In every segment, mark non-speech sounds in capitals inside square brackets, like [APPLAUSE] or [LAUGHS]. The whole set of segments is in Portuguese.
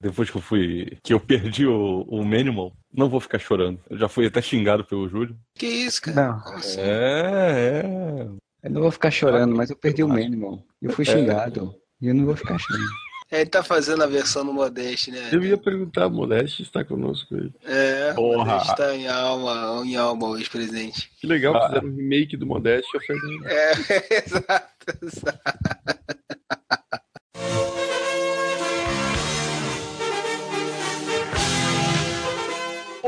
depois que eu fui. que eu perdi o, o Manimal, não vou ficar chorando. Eu já fui até xingado pelo Júlio. Que isso, cara? Não, Assim, É, é. eu não vou ficar chorando, mas eu perdi o mínimo. Eu fui É. xingado. E eu não vou ficar chorando. [LAUGHS] Ele tá fazendo a versão no Modeste, né? Eu ia perguntar, Modeste está conosco aí. É, Porra. o Modeste tá em alma, em alma hoje presente. Que legal, Ah. fizeram um remake do Modeste o Fernando. É, [LAUGHS] exato, exato.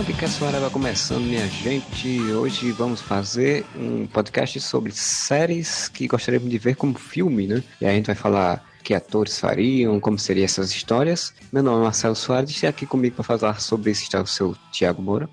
Podcast Hora vai começando, minha gente. Hoje vamos fazer um podcast sobre séries que gostaríamos de ver como filme, né? E aí a gente vai falar que atores fariam, como seriam essas histórias. Meu nome é Marcelo Soares e aqui comigo para falar sobre isso está o seu Tiago Moura,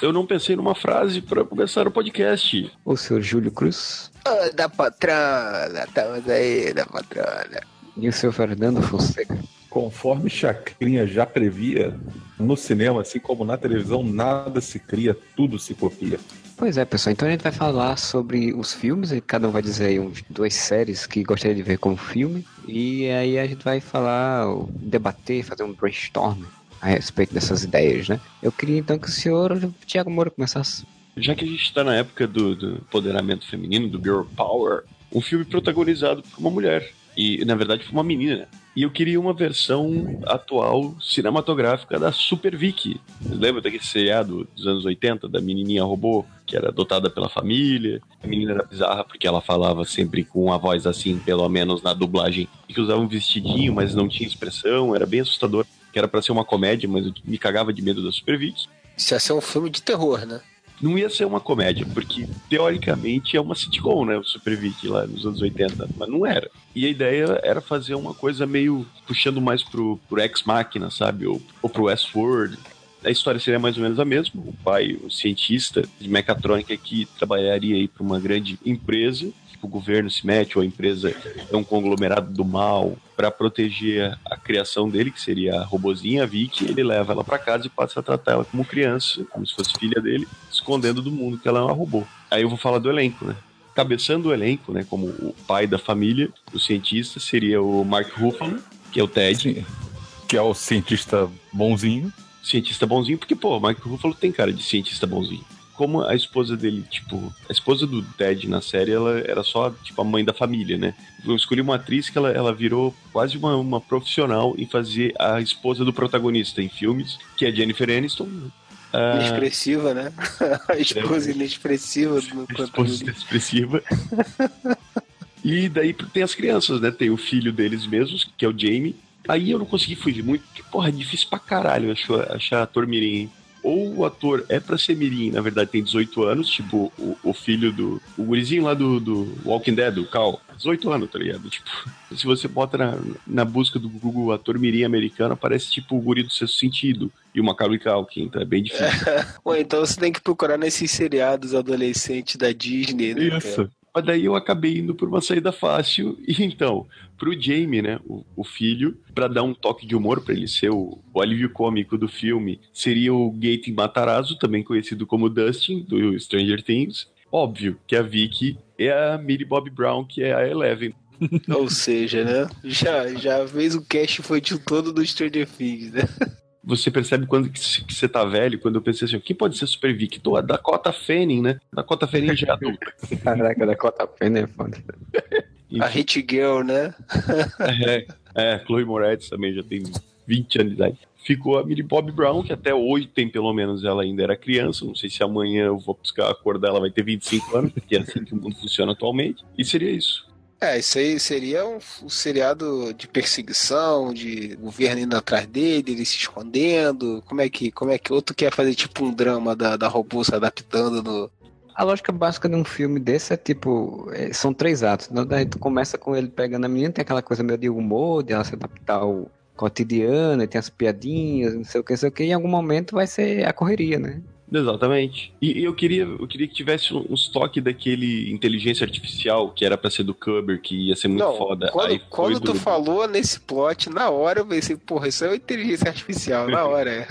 Eu não pensei numa frase para começar o podcast. o seu Júlio Cruz Ô, da patrona, estamos aí, da patrona. e o seu Fernando Fonseca. Conforme Chacrinha já previa, no cinema, assim como na televisão, nada se cria, tudo se copia. Pois é, pessoal. Então a gente vai falar sobre os filmes. e Cada um vai dizer aí uns, duas séries que gostaria de ver como filme. E aí a gente vai falar, ou debater, fazer um brainstorm a respeito dessas ideias, né? Eu queria então que o senhor Tiago Moura começasse. Já que a gente está na época do, do empoderamento feminino, do girl power, um filme protagonizado por uma mulher. E, na verdade, por uma menina. E eu queria uma versão atual cinematográfica da Super Vicky. Vocês lembram daquele seriado dos anos 80, da menininha robô, que era adotada pela família? A menina era bizarra porque ela falava sempre com a voz assim, pelo menos na dublagem, e que usava um vestidinho, mas não tinha expressão, era bem assustador. Que era pra ser uma comédia, mas eu me cagava de medo da Super Vicky Isso ia ser um filme de terror, né? Não ia ser uma comédia, porque teoricamente é uma sitcom, né? O Super Vicky lá nos anos 80, mas não era. E a ideia era fazer uma coisa meio puxando mais pro, pro Ex Machina, sabe? Ou, ou pro Westworld. A história seria mais ou menos a mesma. O pai, o cientista de mecatrônica que trabalharia aí para uma grande empresa, o governo se mete, ou a empresa é um conglomerado do mal, para proteger a criação dele, que seria a robozinha a Vicky, ele leva ela para casa e passa a tratar ela como criança, como se fosse filha dele, escondendo do mundo que ela é uma robô. Aí eu vou falar do elenco, né? Cabeçando o elenco, né, como o pai da família, o cientista seria o Mark Ruffalo, que é o Ted, Sim. Que é o cientista bonzinho. cientista bonzinho, porque, pô, o Mark Ruffalo tem cara de cientista bonzinho. Como a esposa dele, tipo, a esposa do Ted na série, ela era só, tipo, a mãe da família, né? Eu escolhi uma atriz que ela, ela virou quase uma, uma profissional em fazer a esposa do protagonista em filmes, que é Jennifer Aniston. Ah, Inexpressiva, né? [LAUGHS] A esposa inexpressiva do esposa protagonista. expressiva. [LAUGHS] e daí tem as crianças, né? Tem o filho deles mesmos, que é o Jamie. Aí eu não consegui fugir muito, porque, porra, é difícil pra caralho achar, achar ator mirim, hein? Ou o ator é pra ser mirim, na verdade tem 18 anos, tipo o, o filho do... O gurizinho lá do, do Walking Dead, o Cal. 18 anos, tá ligado? Tipo, [LAUGHS] se você bota na, na busca do Google ator mirim americano, aparece tipo o guri do sexto sentido e o Macaulay Culkin, então é bem difícil. [LAUGHS] Ou então você tem que procurar nesses seriados adolescentes da Disney, né? cara? Mas daí eu acabei indo por uma saída fácil. E então, pro Jamie, né, o, o filho, pra dar um toque de humor pra ele ser o, o alívio cômico do filme, seria o Gaten Matarazzo, também conhecido como Dustin, do Stranger Things. Óbvio que a Vicky é a Millie Bob Brown, que é a Eleven. Ou seja, né? Já, já fez o cast infantil todo do Stranger Things, né? Você percebe quando que você tá velho, quando eu pensei assim, quem pode ser Super? Tô, a Dakota Fanning, né? Dakota Fanning já é adulta. [LAUGHS] Caraca, da Cota Pena é foda. A Hit Girl, né? É, é, Chloe Moretz também já tem 20 anos de idade. Ficou a Millie Bob Brown, que até hoje tem pelo menos ela ainda era criança. Não sei se amanhã eu vou buscar a cor dela, vai ter 25 anos, porque é assim que o mundo funciona atualmente. E seria isso. É, isso aí seria um, um seriado de perseguição, de governo indo atrás dele, ele se escondendo. Como é que, como é que outro quer fazer tipo um drama da, da robô se adaptando no. A lógica básica de um filme desse é tipo, é, são três atos. Então, daí tu começa com ele pegando a menina, tem aquela coisa meio de humor, de ela se adaptar ao cotidiano, tem as piadinhas, não sei o que, não sei o que, e em algum momento vai ser a correria, né? Exatamente. E, e eu queria, eu queria que tivesse um, um toque daquele inteligência artificial que era pra ser do Kubrick, que ia ser muito Não, foda. quando, Aí quando tu do- falou nesse plot, na hora eu pensei, porra, isso é uma inteligência artificial, na [LAUGHS] hora. é.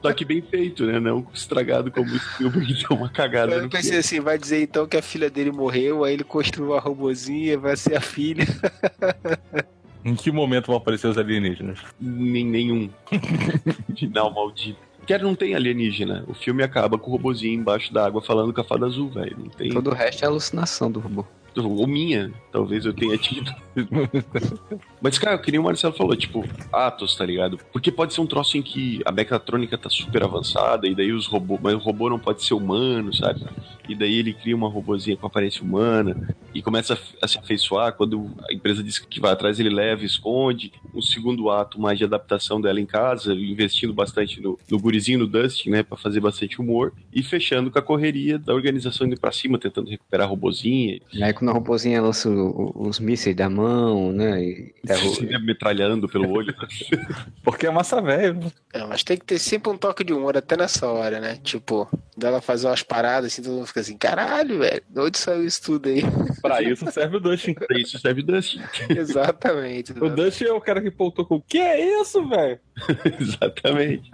Só que bem feito, né? Não estragado como o Spielberg [LAUGHS] deu uma cagada Eu pensei assim, vai dizer então que a filha dele morreu, aí ele construiu uma robozinha, vai ser a filha. [LAUGHS] Em que momento vão aparecer os alienígenas? Nem nenhum. Final maldito. Quer não tem alienígena. O filme acaba com o robozinho embaixo d'água falando com a fada azul, velho. Tem. Todo o resto é alucinação do robô. Ou minha, talvez eu tenha tido. [LAUGHS] Mas, cara, que nem o Marcelo falou, tipo, Atos, tá ligado? Porque pode ser um troço em que a mecatrônica tá super avançada, e daí os robôs. Mas o robô não pode ser humano, sabe? E daí ele cria uma robozinha com aparência humana e começa a, se afeiçoar. Quando a empresa diz que vai atrás, ele leva esconde. Um segundo ato mais de adaptação dela em casa, investindo bastante no, no gurizinho, no Dustin, né? Pra fazer bastante humor. E fechando com a correria da organização indo pra cima, tentando recuperar a robozinha. E aí quando a robôzinha lança o- o- os mísseis da mão, né? E derruba- metralhando pelo [LAUGHS] olho. Porque é massa velho. É, mas tem que ter sempre um toque de humor até nessa hora, né? Tipo, dela fazer umas paradas assim, todo mundo fica assim, caralho, velho, de onde saiu isso tudo aí? [LAUGHS] Pra isso serve o Dustin. Pra isso serve Dustin. [LAUGHS] Exatamente. O Dustin é o cara que voltou com o que é isso, velho? Exatamente.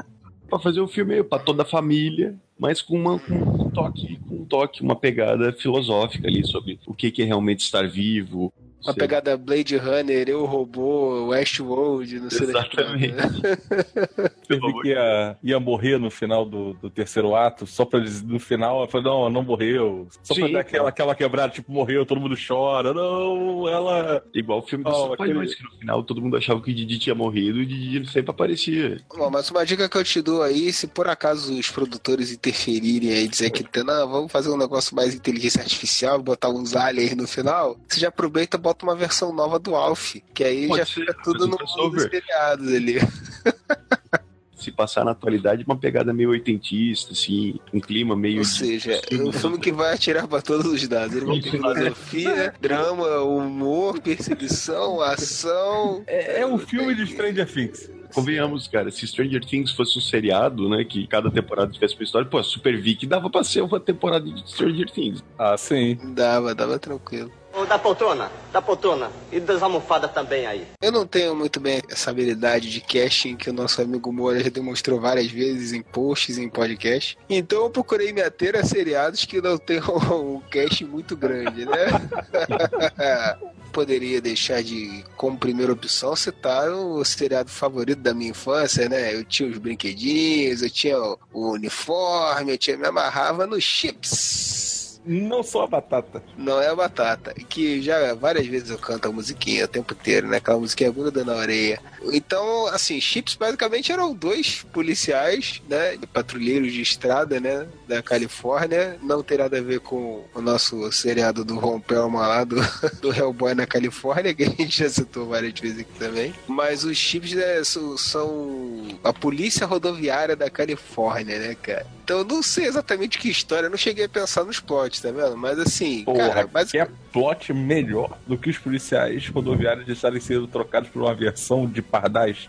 Pra fazer um filme pra toda a família, mas com, uma, com um toque, com um toque, uma pegada filosófica ali sobre o que que é realmente estar vivo. Uma pegada Blade Runner, Eu Robô, Westworld, não sei Exatamente. né? [LAUGHS] Teve que ia, ia morrer no final do, do terceiro ato, só pra eles, no final, ela falou, não, não morreu. Só pra Sim, dar aquela, aquela quebrada, tipo, morreu, todo mundo chora. Não, ela. Igual o filme dos Oh, Trapalhões, aquele- que no final todo mundo achava que o Didi tinha morrido e o Didi sempre aparecia. Bom, mas uma dica que eu te dou aí, se por acaso os produtores interferirem aí, dizer que não, vamos fazer um negócio mais inteligência artificial, botar uns aliens no final, você já aproveita e bota uma versão nova do Alf, que aí Pode já ser, fica tudo no mundo dos seriados ali. [LAUGHS] Se passar na atualidade, uma pegada meio oitentista, assim, um clima meio. Ou de- seja, é um filme que vai atirar pra todos os dados. Ele vai ter filosofia, drama, humor, perseguição, [LAUGHS] ação. É, é um filme de Stranger Things. Convenhamos, cara, se Stranger Things fosse um seriado, né, que cada temporada tivesse uma história, pô, Super Vic dava pra ser uma temporada de Stranger Things. Ah, sim. Dava, dava tranquilo. Da poltrona, da poltrona. E das almofadas também aí. Eu não tenho muito bem essa habilidade de casting que o nosso amigo Moura já demonstrou várias vezes em posts, em podcast. Então eu procurei me ater a seriados que não tenham um casting muito grande, né? [LAUGHS] Poderia deixar de, como primeira opção, citar o seriado favorito da minha infância, né? Eu tinha os brinquedinhos, eu tinha o o uniforme, eu tinha, me amarrava nos chips. Não só a batata. Não é a batata. Que já várias vezes eu canto a musiquinha o tempo inteiro, né? Aquela musiquinha gruda na orelha. Então, assim, Chips basicamente eram dois policiais, né? Patrulheiros de estrada, né? Da Califórnia. Não tem nada a ver com o nosso seriado do Ron Pelman lá, do, [LAUGHS] do Hellboy na Califórnia, que a gente já citou várias vezes aqui também. Mas os Chips né, são, são a polícia rodoviária da Califórnia, né, cara? Então eu não sei exatamente que história, eu não cheguei a pensar nos plots, tá vendo? Mas assim, Porra, cara, mas que é plot melhor do que os policiais rodoviários estarem sendo trocados por uma versão de pardais?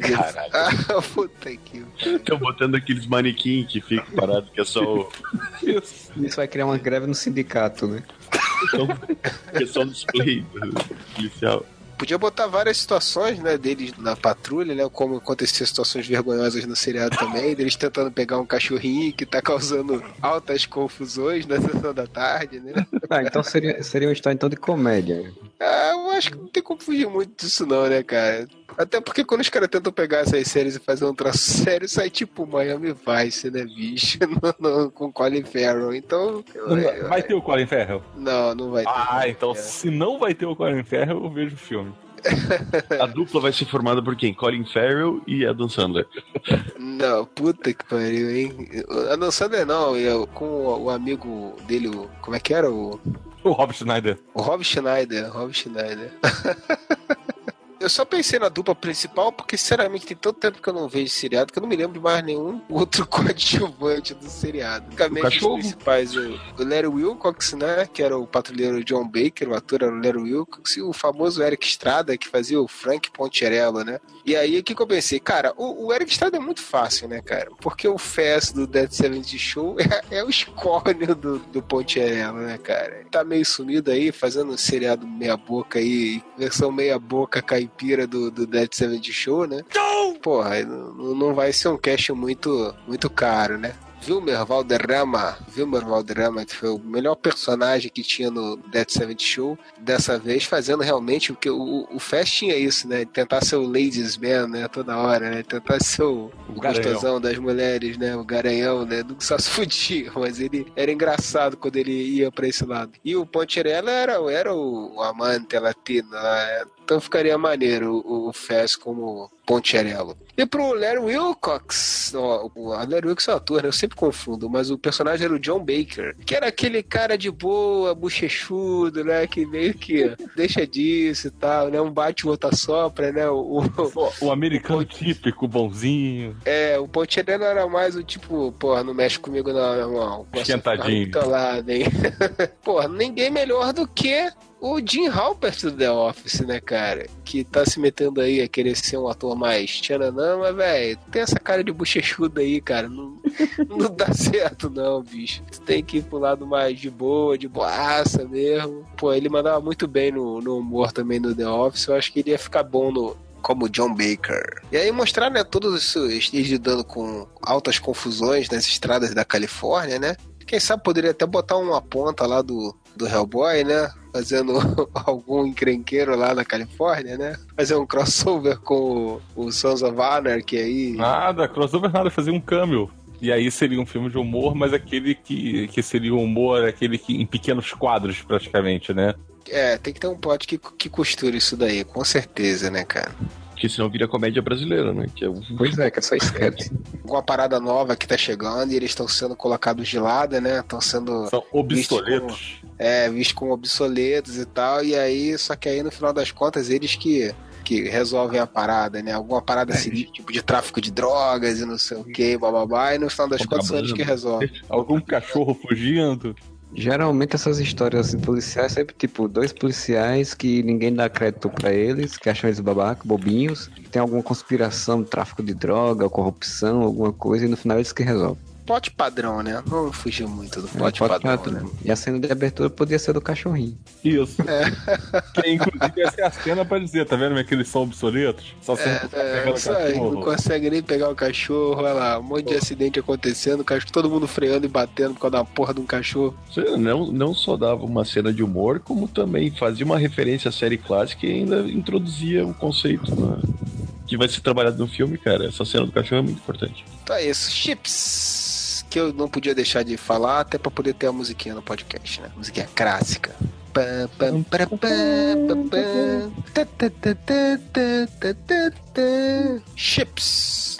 Caralho. Ah, [LAUGHS] puta que. Estão botando aqueles manequim que ficam parados, que é só o. Isso. Isso vai criar uma greve no sindicato, né? que é só o display do policial. Podia botar várias situações, né, deles na patrulha, né, como acontecer situações vergonhosas no seriado também, deles tentando pegar um cachorrinho que tá causando altas confusões na sessão da tarde, né. Ah, então seria, seria uma história então de comédia. Ah, eu acho que não tem como fugir muito disso não, né, cara. Até porque quando os caras tentam pegar essas séries e fazer um traço sério, sai tipo Miami Vice, né, bicho, [LAUGHS] no, no, com Colin Farrell. Então, eu- Vai ter o Colin Farrell? não, não vai ter. Ah, então É. se não vai ter o Colin Farrell, eu vejo o filme. [LAUGHS] A dupla vai ser formada por quem? Colin Farrell e Adam Sandler. Não, puta que pariu, hein? A não Sandler não, eu, com o, o amigo dele, o, como é que era? O, O Rob Schneider. o Rob Schneider, Rob Schneider. [LAUGHS] Eu só pensei na dupla principal porque, sinceramente, tem tanto tempo que eu não vejo seriado que eu não me lembro de mais nenhum [LAUGHS] outro coadjuvante do seriado. Basicamente, os principais, o, o Larry Wilcox, né? Que era o patrulheiro John Baker, o ator era o Larry Wilcox, e o famoso Eric Estrada, que fazia o Frank Poncherello, né? E aí, o que, que eu pensei? Cara, o, o Eric Estrada é muito fácil, né, cara? Porque o Fest do Dead Seventy Show [LAUGHS] é, é o escórnio do, do Poncherello, né, cara? Tá meio sumido aí, fazendo um seriado meia-boca aí, versão meia-boca caipira do, do Dead Seventy Show, né? Porra, não, não vai ser um cash muito, muito caro, né? Wilmer Valderrama, Wilmer Valderrama, que foi o melhor personagem que tinha no Dead Seventh Show, dessa vez fazendo realmente o que o, o Fast tinha isso, né? Tentar ser o ladies man, né? Toda hora, né? Tentar ser o, o gostosão das mulheres, né? O garanhão, né? Nunca só se [LAUGHS] fudia, mas ele era engraçado quando ele ia pra esse lado. E o Poncherella era, era o, o amante latino, né? Então ficaria maneiro o, o como Poncherello. E pro Larry Wilcox, ó, o Larry Wilcox é o ator, né? Eu sempre confundo, mas o personagem era o John Baker, que era aquele cara de boa, bochechudo, né? Que meio que deixa disso e tal, né? Um bate, o outro sopra, né? O, o, o americano o, típico, bonzinho. É, o Poncherello era mais o tipo, porra, não mexe comigo não, meu irmão. Esquentadinho. Lado, hein? [LAUGHS] porra, ninguém melhor do que o Jim Halpert do The Office, né, cara? Que tá se metendo aí a querer ser um ator mais tchananã, mas, velho, tem essa cara de bochechuda aí, cara. Não, [LAUGHS] não dá certo, não, bicho. Tu tem que ir pro lado mais de boa, de boaça mesmo. Pô, ele mandava muito bem no, no humor também no The Office. Eu acho que ele ia ficar bom no, como John Baker. E aí mostrar, né, todos os lidando com altas confusões nas estradas da Califórnia, né? Quem sabe poderia até botar uma ponta lá do, do Hellboy, né? Fazendo [LAUGHS] algum encrenqueiro lá na Califórnia, né? Fazer um crossover com o, o Sons of Anarchy aí. Nada, crossover nada, fazer um cameo. E aí seria um filme de humor, mas aquele que, que seria um humor, aquele que em pequenos quadros, praticamente, né? É, tem que ter um plot que, que costure isso daí, com certeza, né, cara? Porque senão vira comédia brasileira, né? Que é o... Pois é, que é só sketch. [LAUGHS] Uma parada nova que tá chegando e eles estão sendo colocados de lado, né? Estão sendo. São obsoletos. Como, é, vistos como obsoletos e tal. E aí, só que aí no final das contas, eles que que resolvem a parada, né? Alguma parada é, assim, tipo de tráfico de drogas e não sei o que, bababá, e no final das contas são eles que resolvem. Algum cachorro fugindo. Geralmente essas histórias assim, policiais sempre tipo dois policiais que ninguém dá crédito para eles, que acham eles babacas, bobinhos, tem alguma conspiração, tráfico de droga, corrupção, alguma coisa, e no final eles que resolvem pote padrão, né? Não fugiu muito do pote, é, padrão, padrão, né? E a cena de abertura podia ser do cachorrinho. Isso. É. Que inclusive essa é a cena pra dizer, tá vendo aqueles são obsoletos? Só é, é, não consegue nem pegar o cachorro, olha lá, um monte de acidente acontecendo, cachorro, todo mundo freando e batendo por causa da porra de um cachorro. Não, não só dava uma cena de humor, como também fazia uma referência à série clássica e ainda introduzia o conceito na, que vai ser trabalhado no filme, cara. Essa cena do cachorro é muito importante. Tá isso. Chips que eu não podia deixar de falar, até para poder ter a musiquinha no podcast, né? Musiquinha clássica. Chips.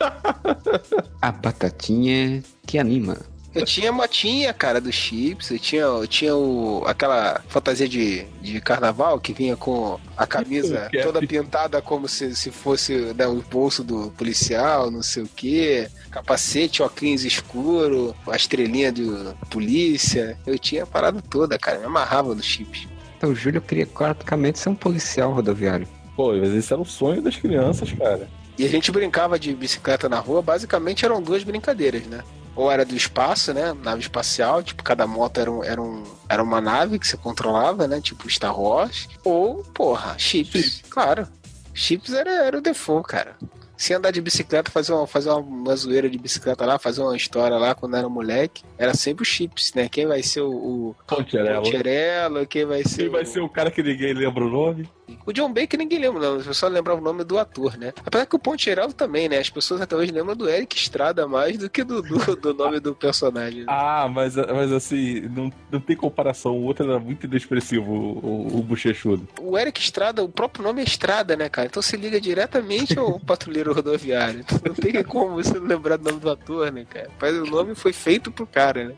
[LAUGHS] a batatinha que anima. Eu tinha motinha, cara, do Chips. Eu tinha, eu tinha o, aquela fantasia de, de carnaval que vinha com a camisa [LAUGHS] toda pintada como se, se fosse né, o bolso do policial, não sei o quê. Capacete, óculos escuro, a estrelinha de polícia. Eu tinha a parada toda, cara. Me amarrava no Chips. Então o Júlio queria praticamente ser um policial rodoviário. Pô, mas esse era o sonho das crianças, cara. E a gente brincava de bicicleta na rua, basicamente eram duas brincadeiras, né? Ou era do espaço, né? Nave espacial, tipo, cada moto era, um, era, um, era uma nave que você controlava, né? Tipo Star Wars. Ou, porra, chips. Claro. Chips era, era o default, cara se andar de bicicleta, fazer uma, fazer uma, zoeira de bicicleta lá, fazer uma história lá quando era moleque, era sempre o Chips, né? Quem vai ser o, o Poncherello, quem vai ser Quem vai ser o cara que ninguém lembra o nome? O John Baker ninguém lembra, não. As pessoas lembram o nome do ator, né? Apesar que o Poncherello também, né? As pessoas até hoje lembram do Eric Estrada mais do que do, do, [LAUGHS] do nome do personagem. Né? Ah, mas, mas assim, não, não tem comparação. O outro era muito inexpressivo, o, o, o bochechudo. O Eric Estrada, o próprio nome é Estrada, né, cara? Então se liga diretamente ao [LAUGHS] patrulheiro rodoviário. Então não tem como você não lembrar do nome do ator, né, cara? Mas o nome foi feito pro cara, né?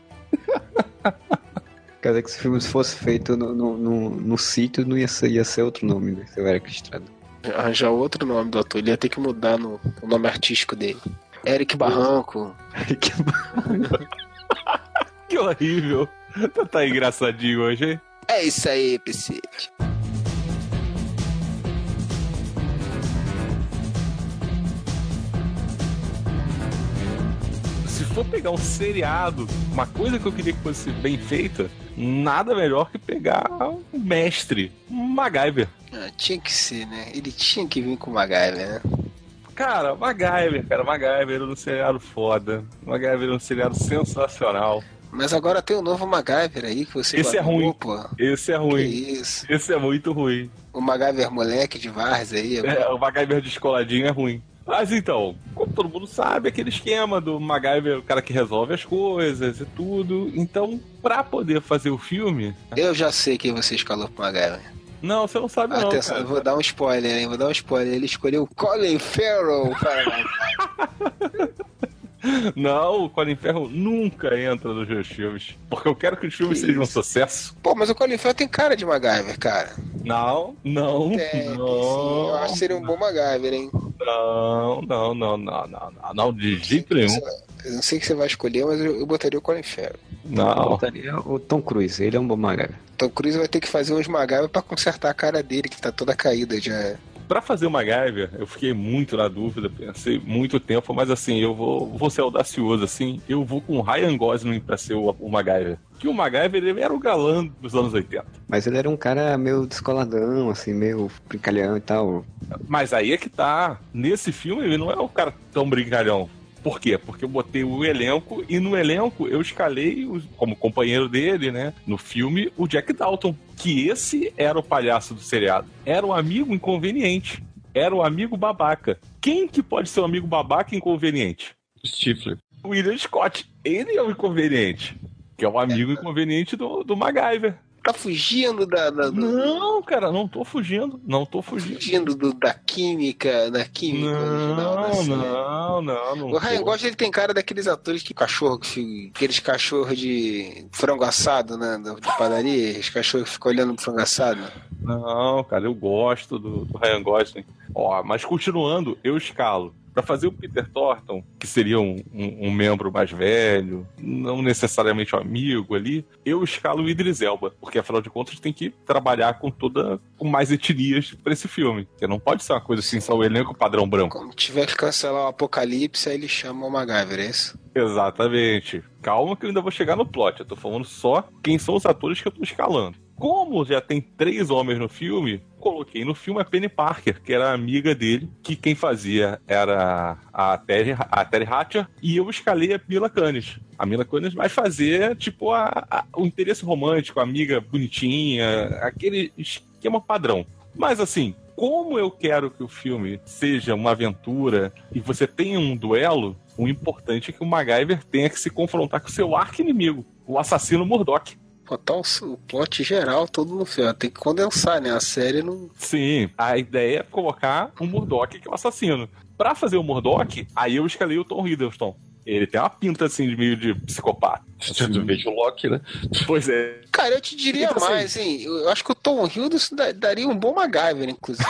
[LAUGHS] Quer dizer que se o filme fosse feito no, no, no, no sítio, não ia ser, ia ser outro nome, né? Se eu era Estrada. Arranjar outro nome do ator. Ele ia ter que mudar no, o nome artístico dele. Eric Barranco. [LAUGHS] Que horrível. Tá, tá engraçadinho hoje, hein? É isso aí, PC. For pegar um seriado, uma coisa que eu queria que fosse bem feita, nada melhor que pegar um mestre, um MacGyver. Ah, tinha que ser, né? Ele tinha que vir com o MacGyver, né? Cara, MacGyver, cara, MacGyver era um seriado foda. MacGyver era um seriado sensacional. Mas agora tem um novo MacGyver aí que você Esse é guardou, ruim. pô. Esse é ruim. isso. Esse é muito ruim. O MacGyver moleque de Vars aí. É, o MacGyver descoladinho é ruim. Mas então, como todo mundo sabe, aquele esquema do MacGyver, o cara que resolve as coisas e tudo. Então, pra poder fazer o filme. Eu já sei quem você escalou pro MacGyver. Não, você não sabe, não. Atenção, cara. eu vou dar um spoiler, hein? Vou dar um spoiler. Ele escolheu Colin Farrell para [LAUGHS] Não, o Colin Ferro nunca entra nos meus filmes. Porque eu quero que os filmes Que sejam um sucesso. Pô, mas o Colin Farrell tem cara de MacGyver, cara. Não, não, Tem, tem sim. Eu não. acho que seria um bom MacGyver, hein? Não, não, não, não, não, não, não, de jeito nenhum. Eu não sei o que você vai escolher, mas eu, eu botaria o Colin Farrell. Eu Não. botaria o Tom Cruise, ele é um bom. Então o Cruz vai ter que fazer uns MacGyver pra consertar a cara dele, que tá toda caída já. Pra fazer o MacGyver, eu fiquei muito na dúvida, pensei muito tempo, mas assim, eu vou, vou ser audacioso, assim, eu vou com o Ryan Gosling pra ser o, o MacGyver. Que o MacGyver, ele era o galã dos anos 80. Mas ele era um cara meio descoladão, assim, meio brincalhão e tal. Mas aí é que tá, nesse filme ele não é o cara tão brincalhão. Por quê? Porque eu botei o elenco e no elenco eu escalei o- como companheiro dele, né? No filme, o Jack Dalton. Que esse era o palhaço do seriado. Era o amigo inconveniente. Era o amigo babaca. Quem que pode ser o amigo babaca inconveniente? Stifler. O William Scott. Ele é o inconveniente. Que é o amigo inconveniente do, do MacGyver. Tá fugindo da. da- do- Não, cara, não tô fugindo. Não tô fugindo. Fugindo do- da química, da química original da Não, série. não, não, não. O Ryan. Gosling ele tem cara daqueles atores que cachorro que aqueles cachorros de frango assado, né, da, da padaria, os cachorros que ficam olhando pro frango assado. Não, cara, eu gosto do, do Ryan Gosling. Ó, mas continuando, eu escalo. Pra fazer o Peter Thornton, que seria um, um- um membro mais velho, não necessariamente um amigo ali, eu escalo o Idris Elba, porque afinal de contas tem que trabalhar com toda com mais etnias pra esse filme, porque não pode ser uma coisa assim só o elenco padrão branco. Quando tiver que cancelar o apocalipse, aí ele chama o MacGyver, é isso? Exatamente. Calma que eu ainda vou chegar no plot. Eu tô falando só quem são os atores que eu tô escalando. Como já tem três homens no filme, coloquei no filme a Penny Parker, que era amiga dele, que quem fazia era a Terry, a Terry Hatcher, e eu escalei a Mila Kunis. A Mila Kunis vai fazer, tipo, a- a- o interesse romântico, a amiga bonitinha, aquele esquema padrão. Mas assim, como eu quero que o filme seja uma aventura e você tenha um duelo, o importante é que o MacGyver tenha que se confrontar com o seu arqui-inimigo, o assassino Murdoch. Botar o, plot geral todo no filme. Tem que condensar, né? A série não. Sim, a ideia é colocar o Murdoch que é o assassino. Pra fazer o Murdoch, aí eu escalei o Tom Hiddleston. Ele tem uma pinta assim de meio de psicopata. [LAUGHS] Eu vejo o Loki, né? Pois é. Cara, eu te diria Então, assim- mais, hein? Eu acho que o Tom Hiddleston da- daria um bom MacGyver, inclusive.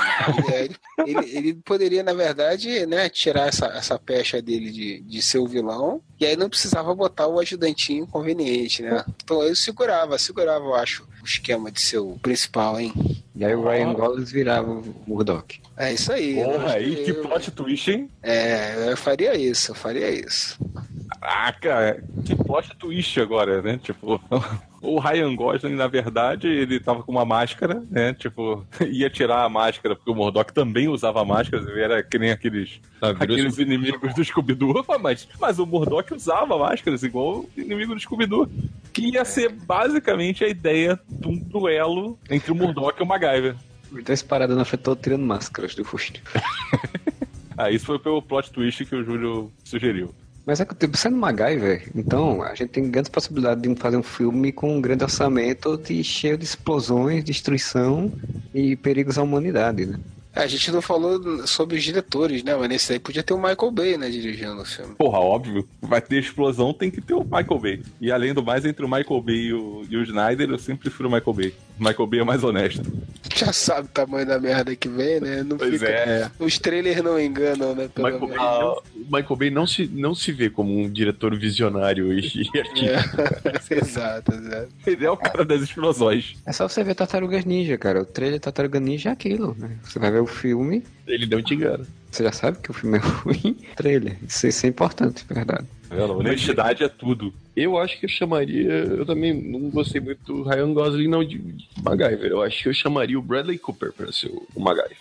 ele, ele- ele poderia, na verdade, né, tirar essa, essa pecha dele de, de ser o vilão, e aí não precisava botar o ajudantinho inconveniente, né? Então ele segurava, segurava, eu acho, o esquema de ser o principal, hein? E aí o Ryan Gosling virava o Murdoch. É isso aí. Porra, aí que eu- plot twist, hein? É, eu faria isso, eu faria isso. Caraca, que plot twist agora, né? Tipo, [LAUGHS] o Ryan Gosling, na verdade, ele tava com uma máscara, né? Tipo, [LAUGHS] ia tirar a máscara, porque o Murdoch também usava máscaras, ele era que nem aqueles, virou aqueles inimigos do Scooby-Doo, [LAUGHS] mas, mas o Murdoch usava máscaras igual o inimigo do Scooby-Doo. Que ia ser basicamente a ideia de um duelo entre o Murdoch e o MacGyver. Dois parados na frente, todo tirando máscaras do rosto. Ah, isso foi pelo plot twist que o Júlio sugeriu. Mas é que, tipo, sendo MacGyver, então a gente tem grandes possibilidades de fazer um filme com um grande orçamento de, cheio de explosões, destruição e perigos à humanidade, né? É, a gente não falou sobre os diretores, né? Mas nesse aí podia ter o Michael Bay, né, dirigindo o filme. Porra, óbvio. Vai ter explosão, tem que ter o Michael Bay. E além do mais, entre o Michael Bay e o, e o Snyder, eu sempre prefiro o Michael Bay. Michael Bay é mais honesto. Já sabe o tamanho da merda que vem, né? Não Pois fica- é. Os trailers não enganam, né? Pelo Michael Bay, não, Michael Bay não se, não se vê como um diretor visionário e, e artista. É. [LAUGHS] exato, exato. Ele é o cara das explosões. É só você ver Tartarugas Ninja, cara. O trailer Tartaruga Ninja é aquilo, né? Você vai ver o filme, Ele não te engana. você já sabe que o filme é [LAUGHS] ruim. Trailer. Isso, isso é importante, verdade. Vendo? Honestidade é tudo. Eu acho que eu chamaria. Eu também não gostei muito do Ryan Gosling, não, de, de MacGyver. Eu acho que eu chamaria o Bradley Cooper pra ser o, o MacGyver.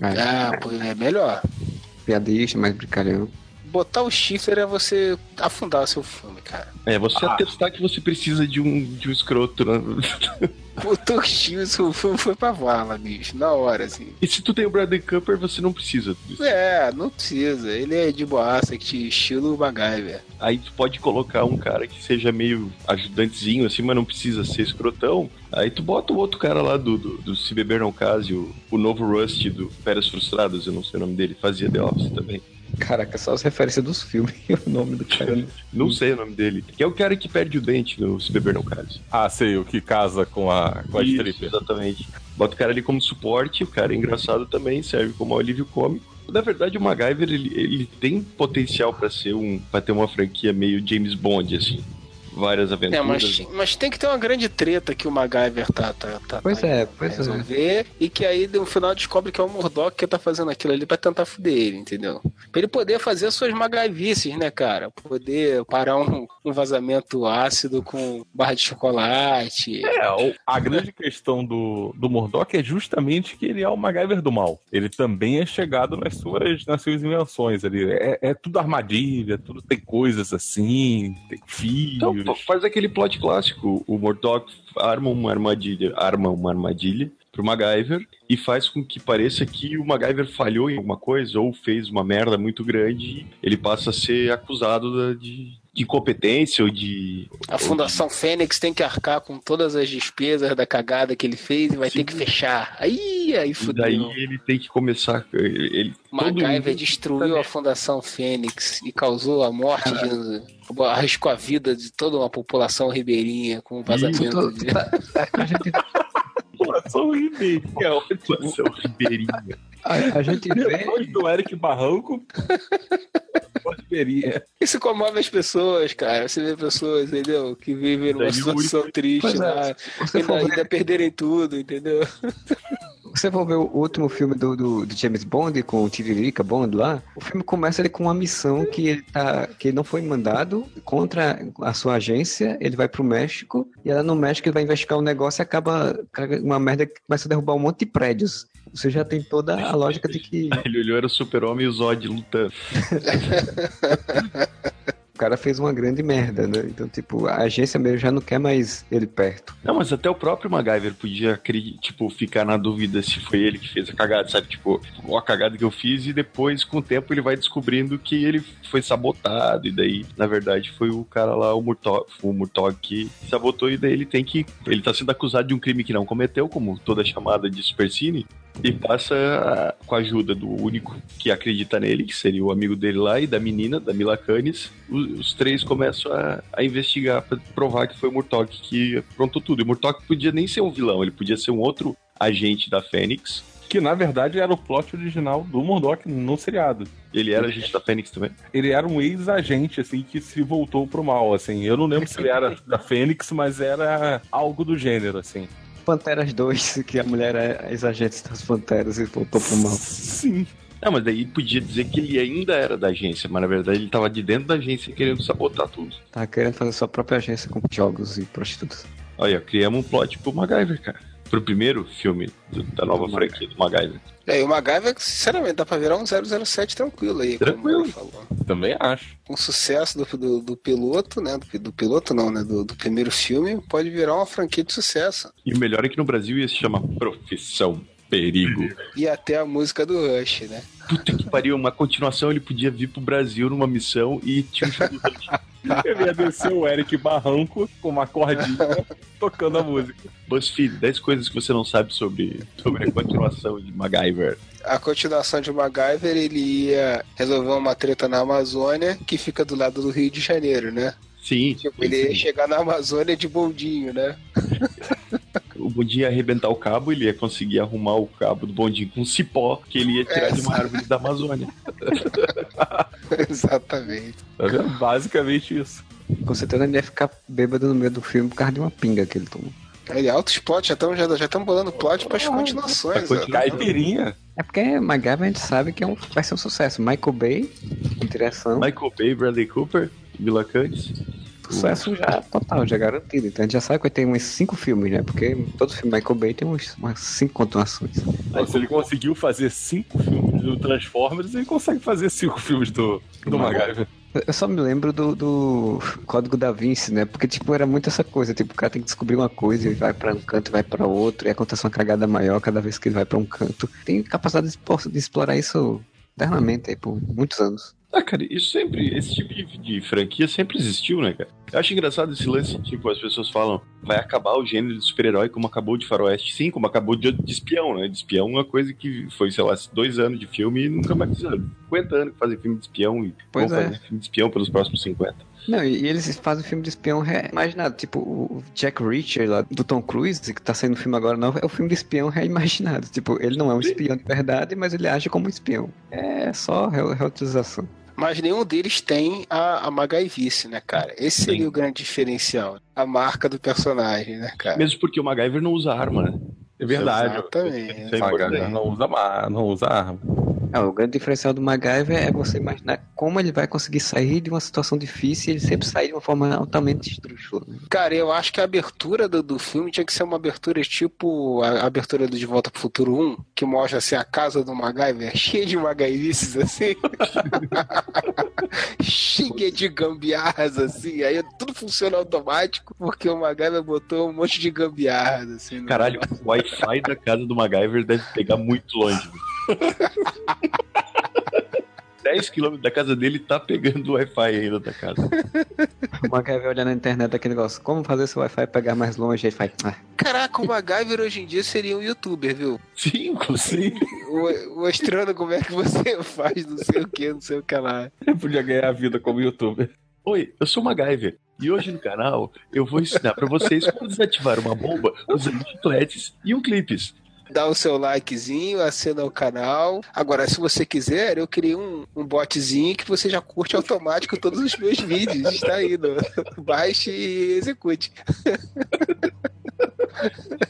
Ah, pô, é melhor. piadista, mais brincalhão. Botar o Schiffer é você afundar o seu filme, cara. É, você Ah. atestar que você precisa de um, de um escroto, né? Botou [LAUGHS] o Schiffer, o filme foi pra vala, bicho. Na hora, assim. E se tu tem o Bradley Cooper, você não precisa disso. É, não precisa. Ele é de boaça, que estilo MacGyver. Aí tu pode colocar um cara que seja meio ajudantezinho, assim, mas não precisa ser escrotão. Aí tu bota o outro cara lá do, do, do Se Beber Não Case, o, o novo Rust do Férias Frustradas, eu não sei o nome dele, fazia The Office também. Caraca, só as referências dos filmes [LAUGHS] e o nome do cara. [LAUGHS] Não sei o nome dele. Que é o cara que perde o dente no Se Beber Não Case. Ah, sei, o que casa com a, com a Isso, stripper. Exatamente. Bota o cara ali como suporte, o cara é engraçado também, serve como alívio cômico. Na verdade, o MacGyver, ele, ele tem potencial pra ser um. para ter uma franquia meio James Bond, assim. Várias É, aventuras. mas, mas tem que ter uma grande treta que o MacGyver tá, tá, tá Pois tá é, pois é. resolver e que aí no final descobre que é o Murdoch que tá fazendo aquilo ali pra tentar fuder ele, entendeu? Pra ele poder fazer as suas MacGyvices, né, cara? Poder parar um, um vazamento ácido com barra de chocolate. É, a grande questão do, do Murdoch é justamente que ele é o MacGyver do mal. Ele também é chegado nas suas, nas suas invenções. Ele é, é tudo armadilha, tudo tem coisas assim, tem filhos. Então, faz aquele plot clássico. O Murdoch arma uma armadilha, arma uma armadilha pro MacGyver e faz com que pareça que o MacGyver falhou em alguma coisa ou fez uma merda muito grande e ele passa a ser acusado da- de incompetência ou de... A Fundação Fênix tem que arcar com todas as despesas da cagada que ele fez e vai Sim. ter que fechar. Aí, aí E fudeu. daí ele tem que começar... Ele, MacGyver mundo- destruiu a Fundação Fênix e causou a morte de. arriscou a vida de toda uma população ribeirinha com vazamento Tô- de. tá- tá- a, gente, [LAUGHS] População Ribeiro, que é ótimo. População ribeirinha. a, a gente vê. Depois do Eric Barranco, Ribeirinha. Isso comove as pessoas, cara. Você vê pessoas, entendeu? Que vivem numa situação triste Pois é, lá. se você E for ainda ver, perderem tudo, entendeu? você for ver o último filme do, do, do James Bond com o Tiririca Bond lá, o filme começa ele com uma missão que ele tá, que ele não foi mandado contra a sua agência, ele vai pro México e lá no México ele vai investigar um negócio e acaba uma merda que começa a derrubar um monte de prédios. Você já tem toda a lógica de que [LAUGHS] Ele olhou, era o super-homem e o Zod lutando. [LAUGHS] o cara fez uma grande merda, né? Então, tipo, a agência mesmo já não quer mais ele perto. Não, mas até o próprio MacGyver podia, tipo, ficar na dúvida se foi ele que fez a cagada, sabe? Tipo, ó a cagada que eu fiz e depois, com o tempo, ele vai descobrindo que ele foi sabotado e daí, na verdade, foi o cara lá, o Murtog, o Murtog que sabotou e daí ele tem que... Ele tá sendo acusado de um crime que não cometeu, como toda chamada de Supercine, e passa a- com a ajuda do único que acredita nele, que seria o amigo dele lá, e da menina, da Mila Kunis, os, os três começam a, a investigar pra provar que foi o Murtog que aprontou tudo. E o Murtog podia nem ser um vilão, ele podia ser um outro agente da Fênix. Que na verdade era o plot original do Murdoch no seriado. Ele era agente da Fênix também. Ele era um ex-agente, assim, que se voltou pro mal, assim. Eu não lembro se ele era da Fênix, mas era algo do gênero, assim. Panteras 2, [LAUGHS] que a mulher é ex-agente das Panteras e voltou pro mal. Sim. Não, mas daí podia dizer que ele ainda era da agência, mas na verdade ele tava de dentro da agência querendo sabotar tudo. Tá querendo fazer sua própria agência com jogos e prostitutas. Olha, criamos um plot pro MacGyver, cara. Pro primeiro filme do- da nova franquia do MacGyver. É, e o MacGyver, sinceramente, dá pra virar um 007 tranquilo aí. como Tranquilo. Também acho. Com o sucesso do, do, do piloto, né? Do, do piloto não, né? Do, do primeiro filme, pode virar uma franquia de sucesso. E o melhor é que no Brasil ia se chamar Profissão Perigo. E até a música do Rush, né? Puta que pariu, uma continuação ele podia vir pro Brasil numa missão e tinha um. Eu ia descer o Eric Barranco com uma cordinha [LAUGHS] tocando a música. BuzzFeed, 10 coisas que você não sabe sobre, sobre a continuação de MacGyver. A continuação de MacGyver, ele ia resolver uma treta na Amazônia, que fica do lado do Rio de Janeiro, né? Sim, Tipo, ele ia chegar na Amazônia de bondinho, né? [LAUGHS] bondinho ia arrebentar o cabo, ele ia conseguir arrumar o cabo do bondinho com cipó que ele ia tirar de uma árvore da Amazônia. [LAUGHS] Exatamente. Tá vendo? Basicamente isso. Com certeza ele ia ficar bêbado no meio do filme por causa de uma pinga que ele tomou. Ele altos plot, já estão já, já bolando plot para as continuações. Pra ó. continuar. Caipirinha. É porque MacGyver a gente sabe que é um, vai ser um sucesso. Michael Bay, direção, Michael Bay, Bradley Cooper, Mila Kunis. Sucesso já total, já garantido. Então a gente já sabe que ter uns cinco filmes, né? Porque todo filme Michael Bay tem uns, umas cinco continuações. Pô, se ele conseguiu fazer cinco filmes do Transformers, ele consegue fazer cinco filmes do, do MacGyver. Eu só me lembro do, do Código da Vinci, né? Porque, tipo, era muito essa coisa. Tipo, o cara tem que descobrir uma coisa e vai pra um canto e vai pra outro. E acontece uma cagada maior cada vez que ele vai pra um canto. Tem capacidade de, de explorar isso eternamente aí por muitos anos. Ah, cara, isso sempre, esse tipo de, de franquia sempre existiu, né, cara? Eu acho engraçado esse lance, tipo, as pessoas falam, vai acabar o gênero de super-herói como acabou de Faroeste. Sim, como acabou de, de espião, né? De espião é uma coisa que foi, sei lá, dois anos de filme e nunca mais fizeram. 50 anos que fazem filme de espião e Pois vão é. fazer filme de espião pelos próximos 50. Não, e, eles fazem filme de espião reimaginado. Tipo, o Jack Reacher lá do Tom Cruise, que tá saindo um filme agora novo, é o filme de espião reimaginado. [LAUGHS] Tipo, ele não é um espião de verdade, mas ele age como um espião. É só re- reutilização. Mas nenhum deles tem a, a Magaivice, né, cara? Esse seria Sim. o grande diferencial. A marca do personagem, né, cara? Mesmo porque o MacGyver não usa arma, né? É verdade. Exatamente. É não usa, não usa arma. É, o grande diferencial do MacGyver é você imaginar como ele vai conseguir sair de uma situação difícil e ele sempre sai de uma forma altamente esdrúxula. Né? Cara, eu acho que a abertura do, do filme tinha que ser uma abertura tipo a, a abertura do De Volta pro Futuro 1, que mostra assim a casa do MacGyver, [LAUGHS] cheia de MacGyvices assim. [LAUGHS] cheia de gambiarras assim. Aí tudo funciona automático porque o MacGyver botou um monte de gambiarras assim. Caralho, o Wi-Fi da casa do MacGyver deve pegar muito longe. [LAUGHS] [LAUGHS] 10 km da casa dele tá pegando o Wi-Fi ainda da casa. O MacGyver olha na internet aquele negócio, como fazer seu Wi-Fi pegar mais longe? Aí ele faz, ah, Caraca, o MacGyver hoje em dia seria um youtuber, viu? Sim, inclusive. O- Mostrando como é que você [LAUGHS] faz não sei o que, não sei o que lá. Eu podia ganhar a vida como youtuber. Oi, eu sou o MacGyver. E hoje no canal eu vou ensinar pra vocês como desativar uma bomba usando chicletes e um clipes. Dá o seu likezinho, assina o canal. Agora, se você quiser, eu criei um, um botzinho que você já curte automático todos os meus vídeos. Está aí, no, [LAUGHS] baixe e execute. [LAUGHS]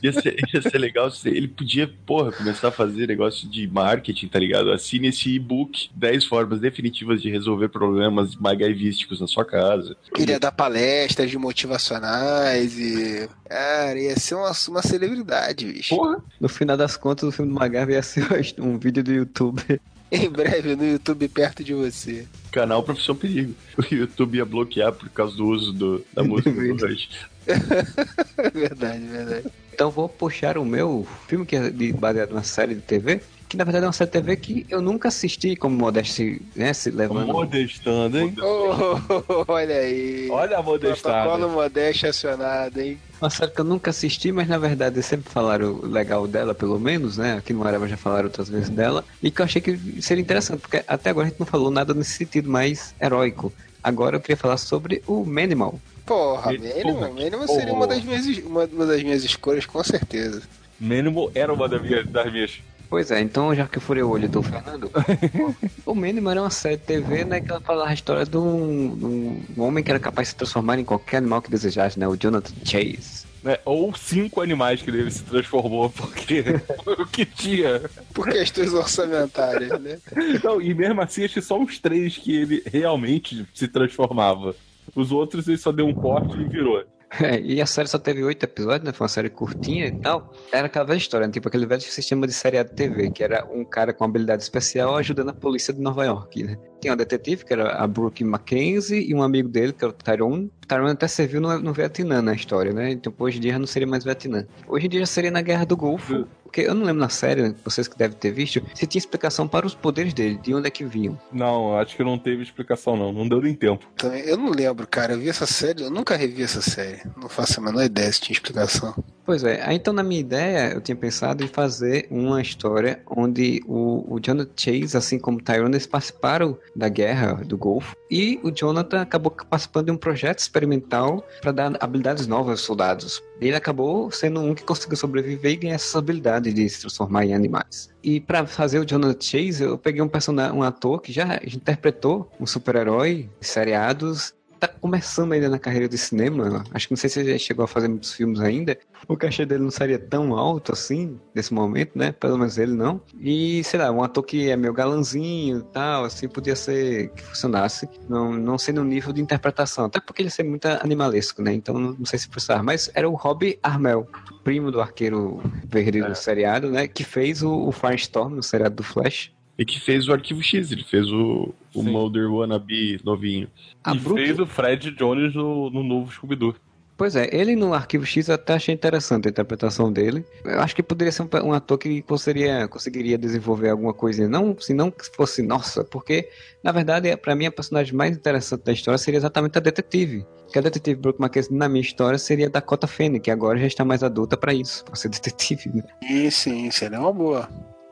Ia ser, [LAUGHS] ia ser legal se ele podia, porra, começar a fazer negócio de marketing, tá ligado? Assine esse e-book 10 formas definitivas de resolver problemas MacGyvísticos na sua casa. Ele ia dar palestras de motivacionais e. Cara, ia ser uma, uma celebridade, bicho. Porra, No final das contas, o filme do MacGyver ia ser [LAUGHS] um vídeo do YouTube. [LAUGHS] Em breve no YouTube perto de você. Canal Profissão Perigo. O YouTube ia bloquear por causa do uso do- da música do Rush. [LAUGHS] verdade, verdade. Então vou puxar o meu filme que é de- baseado numa série de TV, que na verdade é uma série de TV que eu nunca assisti, como Modeste, né, se levando. modestando, hein? Oh, [LAUGHS] olha aí. Olha a modestada. Protocolo modéstia acionado, hein? Uma série que eu nunca assisti, mas na verdade sempre falaram legal dela, pelo menos, né? Aqui no Areva já falaram outras vezes dela. E que eu achei que seria interessante, porque até agora a gente não falou nada nesse sentido mais heróico. Agora eu queria falar sobre o Manimal. Porra, Minimal porra. seria uma das, minhas, uma, uma das minhas escolhas, com certeza. Mínimo era uma das minhas, das minhas. Pois é, então já que eu furei o olho do Fernando, [LAUGHS] o Manimal era uma série de TV, né, que ela falava a história de um, de um- homem que era capaz de se transformar em qualquer animal que desejasse, né? O Jonathan Chase. Né? Ou cinco animais que ele se transformou, porque foi o que tinha. Por questões orçamentárias, né? Não, e mesmo assim, acho que só uns três que ele realmente se transformava. Os outros ele só deu um corte e virou. É, e a série só teve oito episódios, né? Foi uma série curtinha e tal. Era aquela velha história, né? tipo aquele velho sistema de seriado de TV, que era um cara com habilidade especial ajudando a polícia de Nova York, né? Tinha uma detetive, que era a Brooke Mackenzie, e um amigo dele, que era o Tyrone. O Tyrone até serviu no, no Vietnã na história, né? Então hoje em dia já não seria mais Vietnã. Hoje em dia já seria na Guerra do Golfo. Porque eu não lembro na série, né, vocês que devem ter visto, se tinha explicação para os poderes dele, de onde é que vinham. Não, acho que não teve explicação, não. Não deu nem tempo. Também, eu não lembro, cara. Eu vi essa série, eu nunca revi essa série. Não faço a menor ideia se tinha explicação. Pois é, então na minha ideia eu tinha pensado em fazer uma história onde o, o Jonathan Chase, assim como o Tyrone, eles participaram da guerra do Golfo e o Jonathan acabou participando de um projeto experimental para dar habilidades novas aos soldados. Ele acabou sendo um que conseguiu sobreviver e ganhar essa habilidade de se transformar em animais. E para fazer o Jonathan Chase, eu peguei um personagem, um ator que já interpretou um super-herói seriados tá começando ainda na carreira de cinema. Acho que não sei se ele chegou a fazer muitos filmes ainda. O cachê dele não seria tão alto assim, nesse momento, né? Pelo menos ele não. E, sei lá, um ator que é meio galanzinho e tal, assim, podia ser que funcionasse. Não, não sendo um nível de interpretação. Até porque ele é muito animalesco, né? Então não sei se precisava. Mas era o Robbie Armel, primo do arqueiro verde do seriado, né? Que fez o, o Firestorm no seriado do Flash. E que fez o Arquivo X, ele fez o, o Mulder Wannabe novinho. A e Brooke... fez o Fred Jones no, no novo Scooby-Doo. Pois é, ele no Arquivo X eu até achei interessante a interpretação dele. Eu acho que poderia ser um, um ator que conseguiria, conseguiria desenvolver alguma coisa, não, se não fosse nossa, porque na verdade para mim a personagem mais interessante da história seria exatamente a detetive. Que a detetive Brooke McKenzie na minha história seria Dakota Fanning, que agora já está mais adulta para isso, para ser [LAUGHS] detetive. Né? Sim, sim, seria uma boa.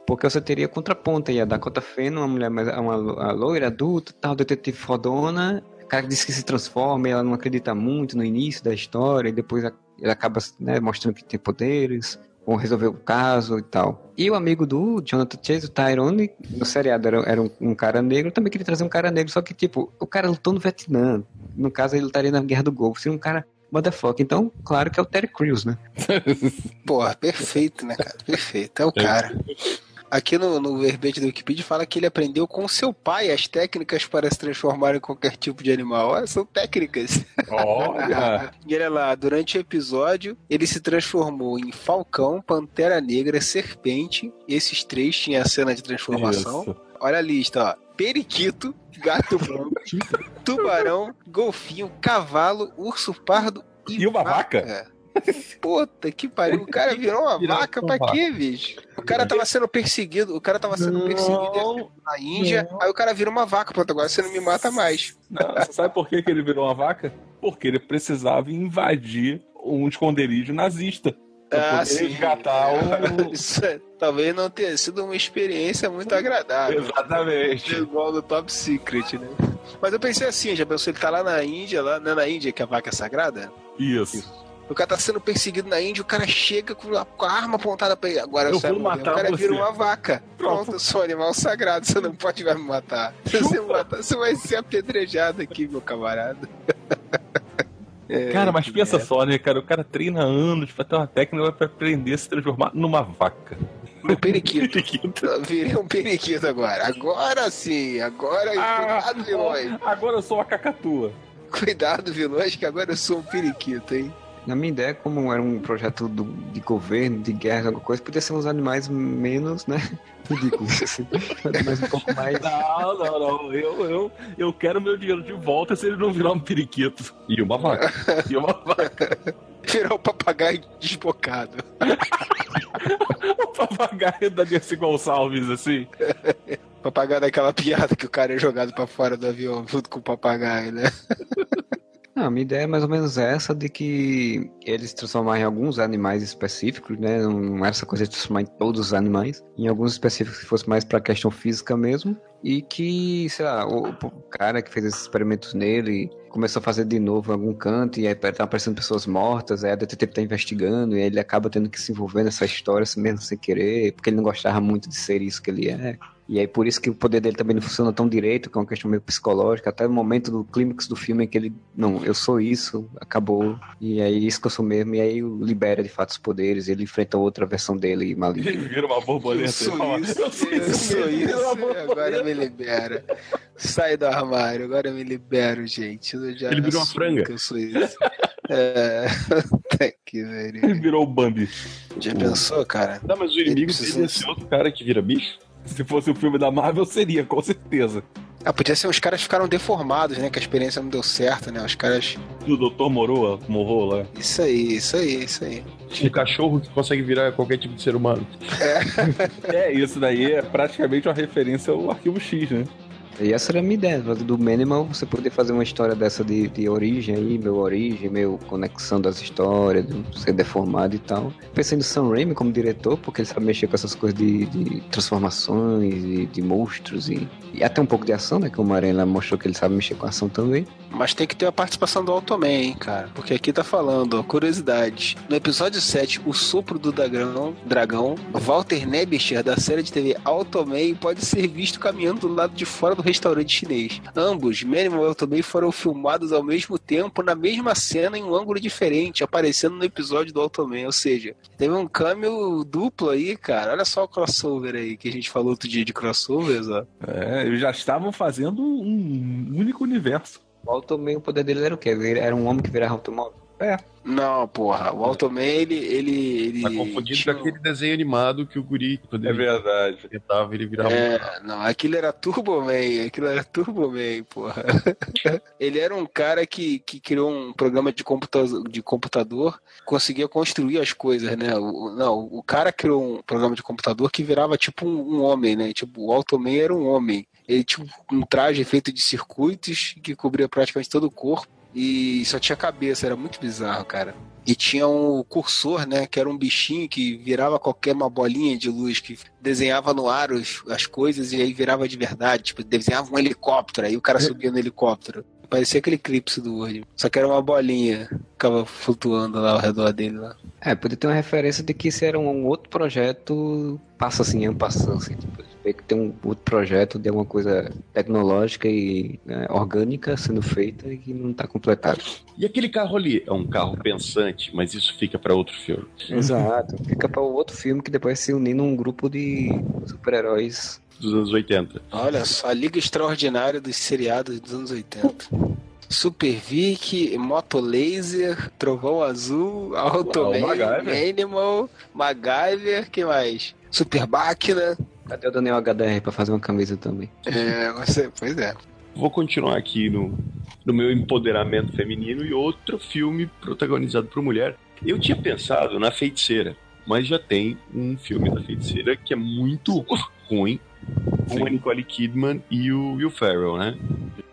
Porque você teria contraponto aí, a Dakota Fanning, uma mulher mais, uma, uma loira adulta, tal, detetive fodona, o cara diz que se transforma e ela não acredita muito no início da história, e depois ele acaba né, mostrando que tem poderes, vão resolver o caso e tal. E o amigo do Jonathan Chase, o Tyrone, no seriado era, era um, um, cara negro, também queria trazer um cara negro, só que, tipo, o cara lutou no Vietnã. No caso, ele lutaria na Guerra do Golfo. Seria um cara motherfucker. Então, claro que é o Terry Crews, né? [LAUGHS] Porra, perfeito, né, cara? Perfeito. É o cara. Aqui no, no verbete do Wikipedia fala que ele aprendeu com seu pai as técnicas para se transformar em qualquer tipo de animal. Olha, são técnicas. Olha! [LAUGHS] e olha lá, durante o episódio, ele se transformou em falcão, pantera negra, serpente. Esses três tinham a cena de transformação. Isso. Olha a lista, ó. Periquito, gato branco, tubarão, golfinho, cavalo, urso pardo e, e uma vaca. vaca. [LAUGHS] Puta que pariu. O cara virou uma virou vaca pra vaca. quê, bicho? O cara tava sendo perseguido, o cara tava sendo não, perseguido na Índia, não. aí o cara vira uma vaca. Pronto, agora você não me mata mais. Não, sabe por que, que ele virou uma vaca? Porque ele precisava invadir um esconderijo nazista. Pra ah, sim. resgatar o. [LAUGHS] Isso é, talvez não tenha sido uma experiência muito agradável. Exatamente. Igual do Top Secret, né? Mas eu pensei assim, já pensou, ele tá lá na Índia, lá, não é na Índia que a vaca é sagrada? Isso. Isso. O cara tá sendo perseguido na Índia, o cara chega com a arma apontada pra ele. Agora eu vou matar O cara você. vira uma vaca. Pronto, eu sou um animal sagrado, você não pode mais me matar. Se você me matar, você vai ser apedrejado aqui, meu camarada. [LAUGHS] É, cara, mas pensa é. só, né, cara? O cara treina anos pra ter uma técnica pra aprender a se transformar numa vaca. No periquito. [LAUGHS] periquito. virei um periquito agora. Agora sim, agora. Ah, cuidado, vilões. Agora eu sou uma cacatua. Cuidado, vilões, que agora eu sou um periquito, hein? Na minha ideia, como era um projeto do, de governo, de guerra, alguma coisa, podia ser uns animais menos, né? [LAUGHS] Ridículos, assim. Animais um pouco mais. Não, não, não. Eu, eu, eu quero meu dinheiro de volta se ele não virar um periquito. E uma vaca. [LAUGHS] e uma vaca. Virar um papagaio desbocado. [LAUGHS] o papagaio da Dercy Gonçalves, assim. papagaio daquela piada que o cara é jogado para fora do avião junto com o papagaio, né? Não, a minha ideia é mais ou menos essa de que eles transformarem em alguns animais específicos, né? Não era essa coisa de transformar em todos os animais. Em alguns específicos que fosse mais pra questão física mesmo. E que, sei lá, o, o cara que fez esses experimentos nele começou a fazer de novo em algum canto e aí tá aparecendo pessoas mortas, aí a detetive tá investigando e ele acaba tendo que se envolver nessa história mesmo sem querer, porque ele não gostava muito de ser isso que ele é. E aí por isso que o poder dele também não funciona tão direito, que é uma questão meio psicológica, até o momento do clímax do filme em que ele, não, eu sou isso, acabou, e é isso que eu sou mesmo, e aí libera de fato os poderes, ele enfrenta outra versão dele maligna. Ele vira uma borboleta. Eu sou isso, eu sou isso, eu sou isso agora me libera. Sai do armário, agora me libero, gente. ele virou uma franga. eu sou isso. É, [LAUGHS] que velho. Ele virou o Bambi. Já pensou, cara? Não, mas o inimigo precisa... esse outro cara que vira bicho? [LAUGHS] Se fosse o um filme da Marvel, seria, com certeza. Ah, podia ser os caras ficaram deformados, né? Que a experiência não deu certo, né? Os caras. Do Dr. Moroa, morrou lá. Isso aí, isso aí, isso aí. Um cachorro que consegue virar qualquer tipo de ser humano. É, [LAUGHS] é isso daí é praticamente uma referência ao arquivo X, né? E essa era a minha ideia, do Minimal, você poder fazer uma história dessa de, de origem aí, meu origem, meu conexão das histórias, de ser deformado e tal. Pensei no Sam Raimi como diretor, porque ele sabe mexer com essas coisas de, de transformações e de monstros e, e, até um pouco de ação, né? Que o Marena mostrou que ele sabe mexer com ação também. Mas tem que ter a participação do Automan, hein, cara. Porque aqui tá falando, ó, curiosidade. No episódio 7, O Sopro do Dragão, dragão Walter Nebicher, da série de TV Automan, pode ser visto caminhando do lado de fora do restaurante chinês. Ambos, Minimal e Automan, foram filmados ao mesmo tempo, na mesma cena, em um ângulo diferente, aparecendo no episódio do Automan. Ou seja, teve um câmbio duplo aí, cara. Olha só o crossover aí, que a gente falou outro dia de crossovers, ó. É, eles já estavam fazendo um único universo. O Automan, o poder dele era o quê? Ele era um homem que virava automóvel? É. Não, porra. O Automan, ele. ele, ele tá confundindo tinha... com aquele desenho animado que o Guri. é verdade. Tentava, ele virava. É, não, aquilo era Turbo Man. Aquilo era Turbo Man, porra. [LAUGHS] ele era um cara que, que criou um programa de computador, de computador, conseguia construir as coisas, né? O, não, o cara criou um programa de computador que virava tipo um, um homem, né? Tipo, o Automan era um homem. Ele tinha um traje feito de circuitos que cobria praticamente todo o corpo e só tinha cabeça, era muito bizarro, cara. E tinha um cursor, né, que era um bichinho que virava qualquer uma bolinha de luz, que desenhava no ar os, as coisas e aí virava de verdade. Tipo, desenhava um helicóptero, aí o cara subia no helicóptero. Parecia aquele eclipse do Word. Só que era uma bolinha, ficava flutuando lá ao redor dele lá. É, podia ter uma referência de que isso era um outro projeto, passa assim, é um passando, assim, tipo, que tem um outro projeto de alguma coisa tecnológica e né, orgânica sendo feita e que não está completado. E aquele carro ali é um carro pensante, mas isso fica para outro filme. Exato, fica para outro filme que depois se unir num grupo de super-heróis dos anos 80. Olha só, a Liga Extraordinária dos seriados dos anos 80. Super Vic, Moto Laser, Trovão Azul, Automan, Animal, MacGyver, que mais? Super Máquina. Cadê o Daniel HDR pra fazer uma camisa também? É, você, pois é. Vou continuar aqui no, no meu empoderamento feminino e outro filme protagonizado por mulher. Eu tinha pensado na Feiticeira, mas já tem um filme da Feiticeira que é muito [LAUGHS] ruim, com a Nicole Kidman e o Will Ferrell, né?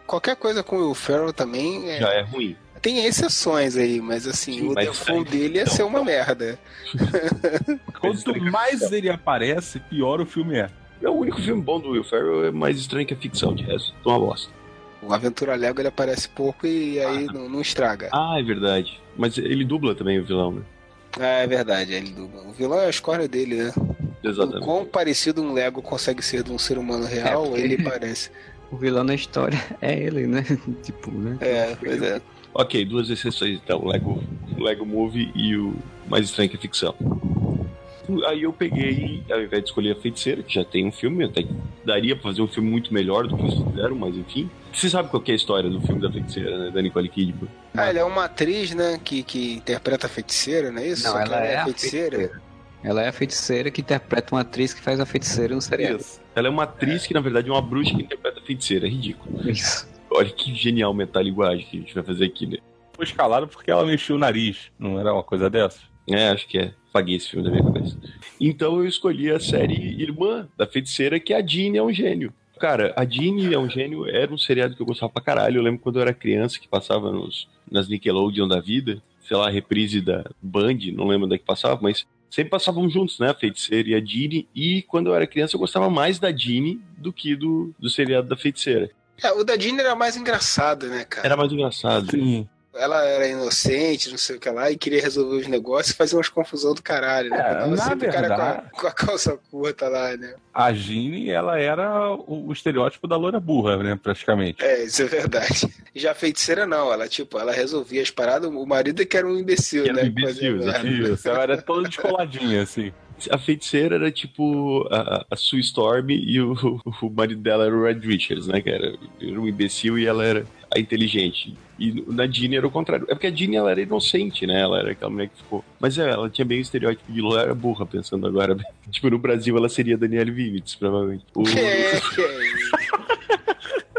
Qualquer coisa com o Will Ferrell também é... já é ruim. Tem exceções aí, mas assim, Sim, o mas default dele ia ser uma merda. [LAUGHS] Quanto mais ele aparece, pior o filme é. É o único filme bom do Will Ferrell, é mais estranho que a ficção, de resto, é uma bosta. O Aventura Lego ele aparece pouco e aí ah, não, não, estraga. Ah, é verdade. Mas ele dubla também o vilão, né? Ah, é verdade, ele dubla. O vilão é a escolha dele, né? Exatamente. O quão parecido um Lego consegue ser de um ser humano real, é ele [LAUGHS] parece. O vilão na história é ele, né? [LAUGHS] tipo, né? É, pois é. Ok, duas exceções então, o Lego, o Lego Movie e o Mais Estranho que a Ficção. Aí eu peguei, ao invés de escolher a Feiticeira, que já tem um filme, até que daria pra fazer um filme muito melhor do que eles fizeram, mas enfim. Você sabe qual é a história do filme da Feiticeira, né? Da Nicole Kidman. Ah, ela é uma atriz, né? Que, que interpreta a Feiticeira, não é isso? Não, ela, ela, é, é a feiticeira. feiticeira. Ela é a feiticeira que interpreta uma atriz que faz a feiticeira no seriado. Isso. Ela é uma atriz que, na verdade, é uma bruxa que interpreta a feiticeira. É ridículo. Isso. Olha que genial metalinguagem que a gente vai fazer aqui, né? Foi escalado porque ela mexeu o nariz, não era uma coisa dessa? É, acho que é. Paguei esse filme da minha cabeça. Então eu escolhi a série Irmã da Feiticeira, que a Jeanne é um gênio. Cara, a Jeanne é um gênio, era um seriado que eu gostava pra caralho. Eu lembro quando eu era criança, que passava nos, nas Nickelodeon da vida, sei lá, reprise da Band, não lembro onde é que passava, mas sempre passavam juntos, né? A Feiticeira e a Jeanne. E quando eu era criança, eu gostava mais da Jeanne do que do, do seriado da Feiticeira. É, o da Jeanne era mais engraçado, né, cara? Era mais engraçado. Sim. Ela era inocente, não sei o que lá, e queria resolver os negócios e fazer umas confusão do caralho, né? É, na verdade, com a, com, a, calça curta lá, né? A Jeanne, ela era o, o, estereótipo da loura burra, né? Praticamente. É, isso é verdade. Já a feiticeira não, ela, tipo, ela resolvia as paradas, o marido é que era um imbecil, que né? Era um imbecil, isso. Ela era toda descoladinha, assim a feiticeira era tipo a, a Sue Storm e o, [LAUGHS] o marido dela era o Red Richards, né? Que era, era um imbecil e ela era a inteligente. E na Jeannie era o contrário. É porque a Jeannie ela era inocente, né? Ela era aquela mulher que ficou. Mas é, ela tinha bem o estereótipo de loira burra, pensando agora. [LAUGHS] tipo, no Brasil ela seria Danielle Vinitz, provavelmente. O... [LAUGHS]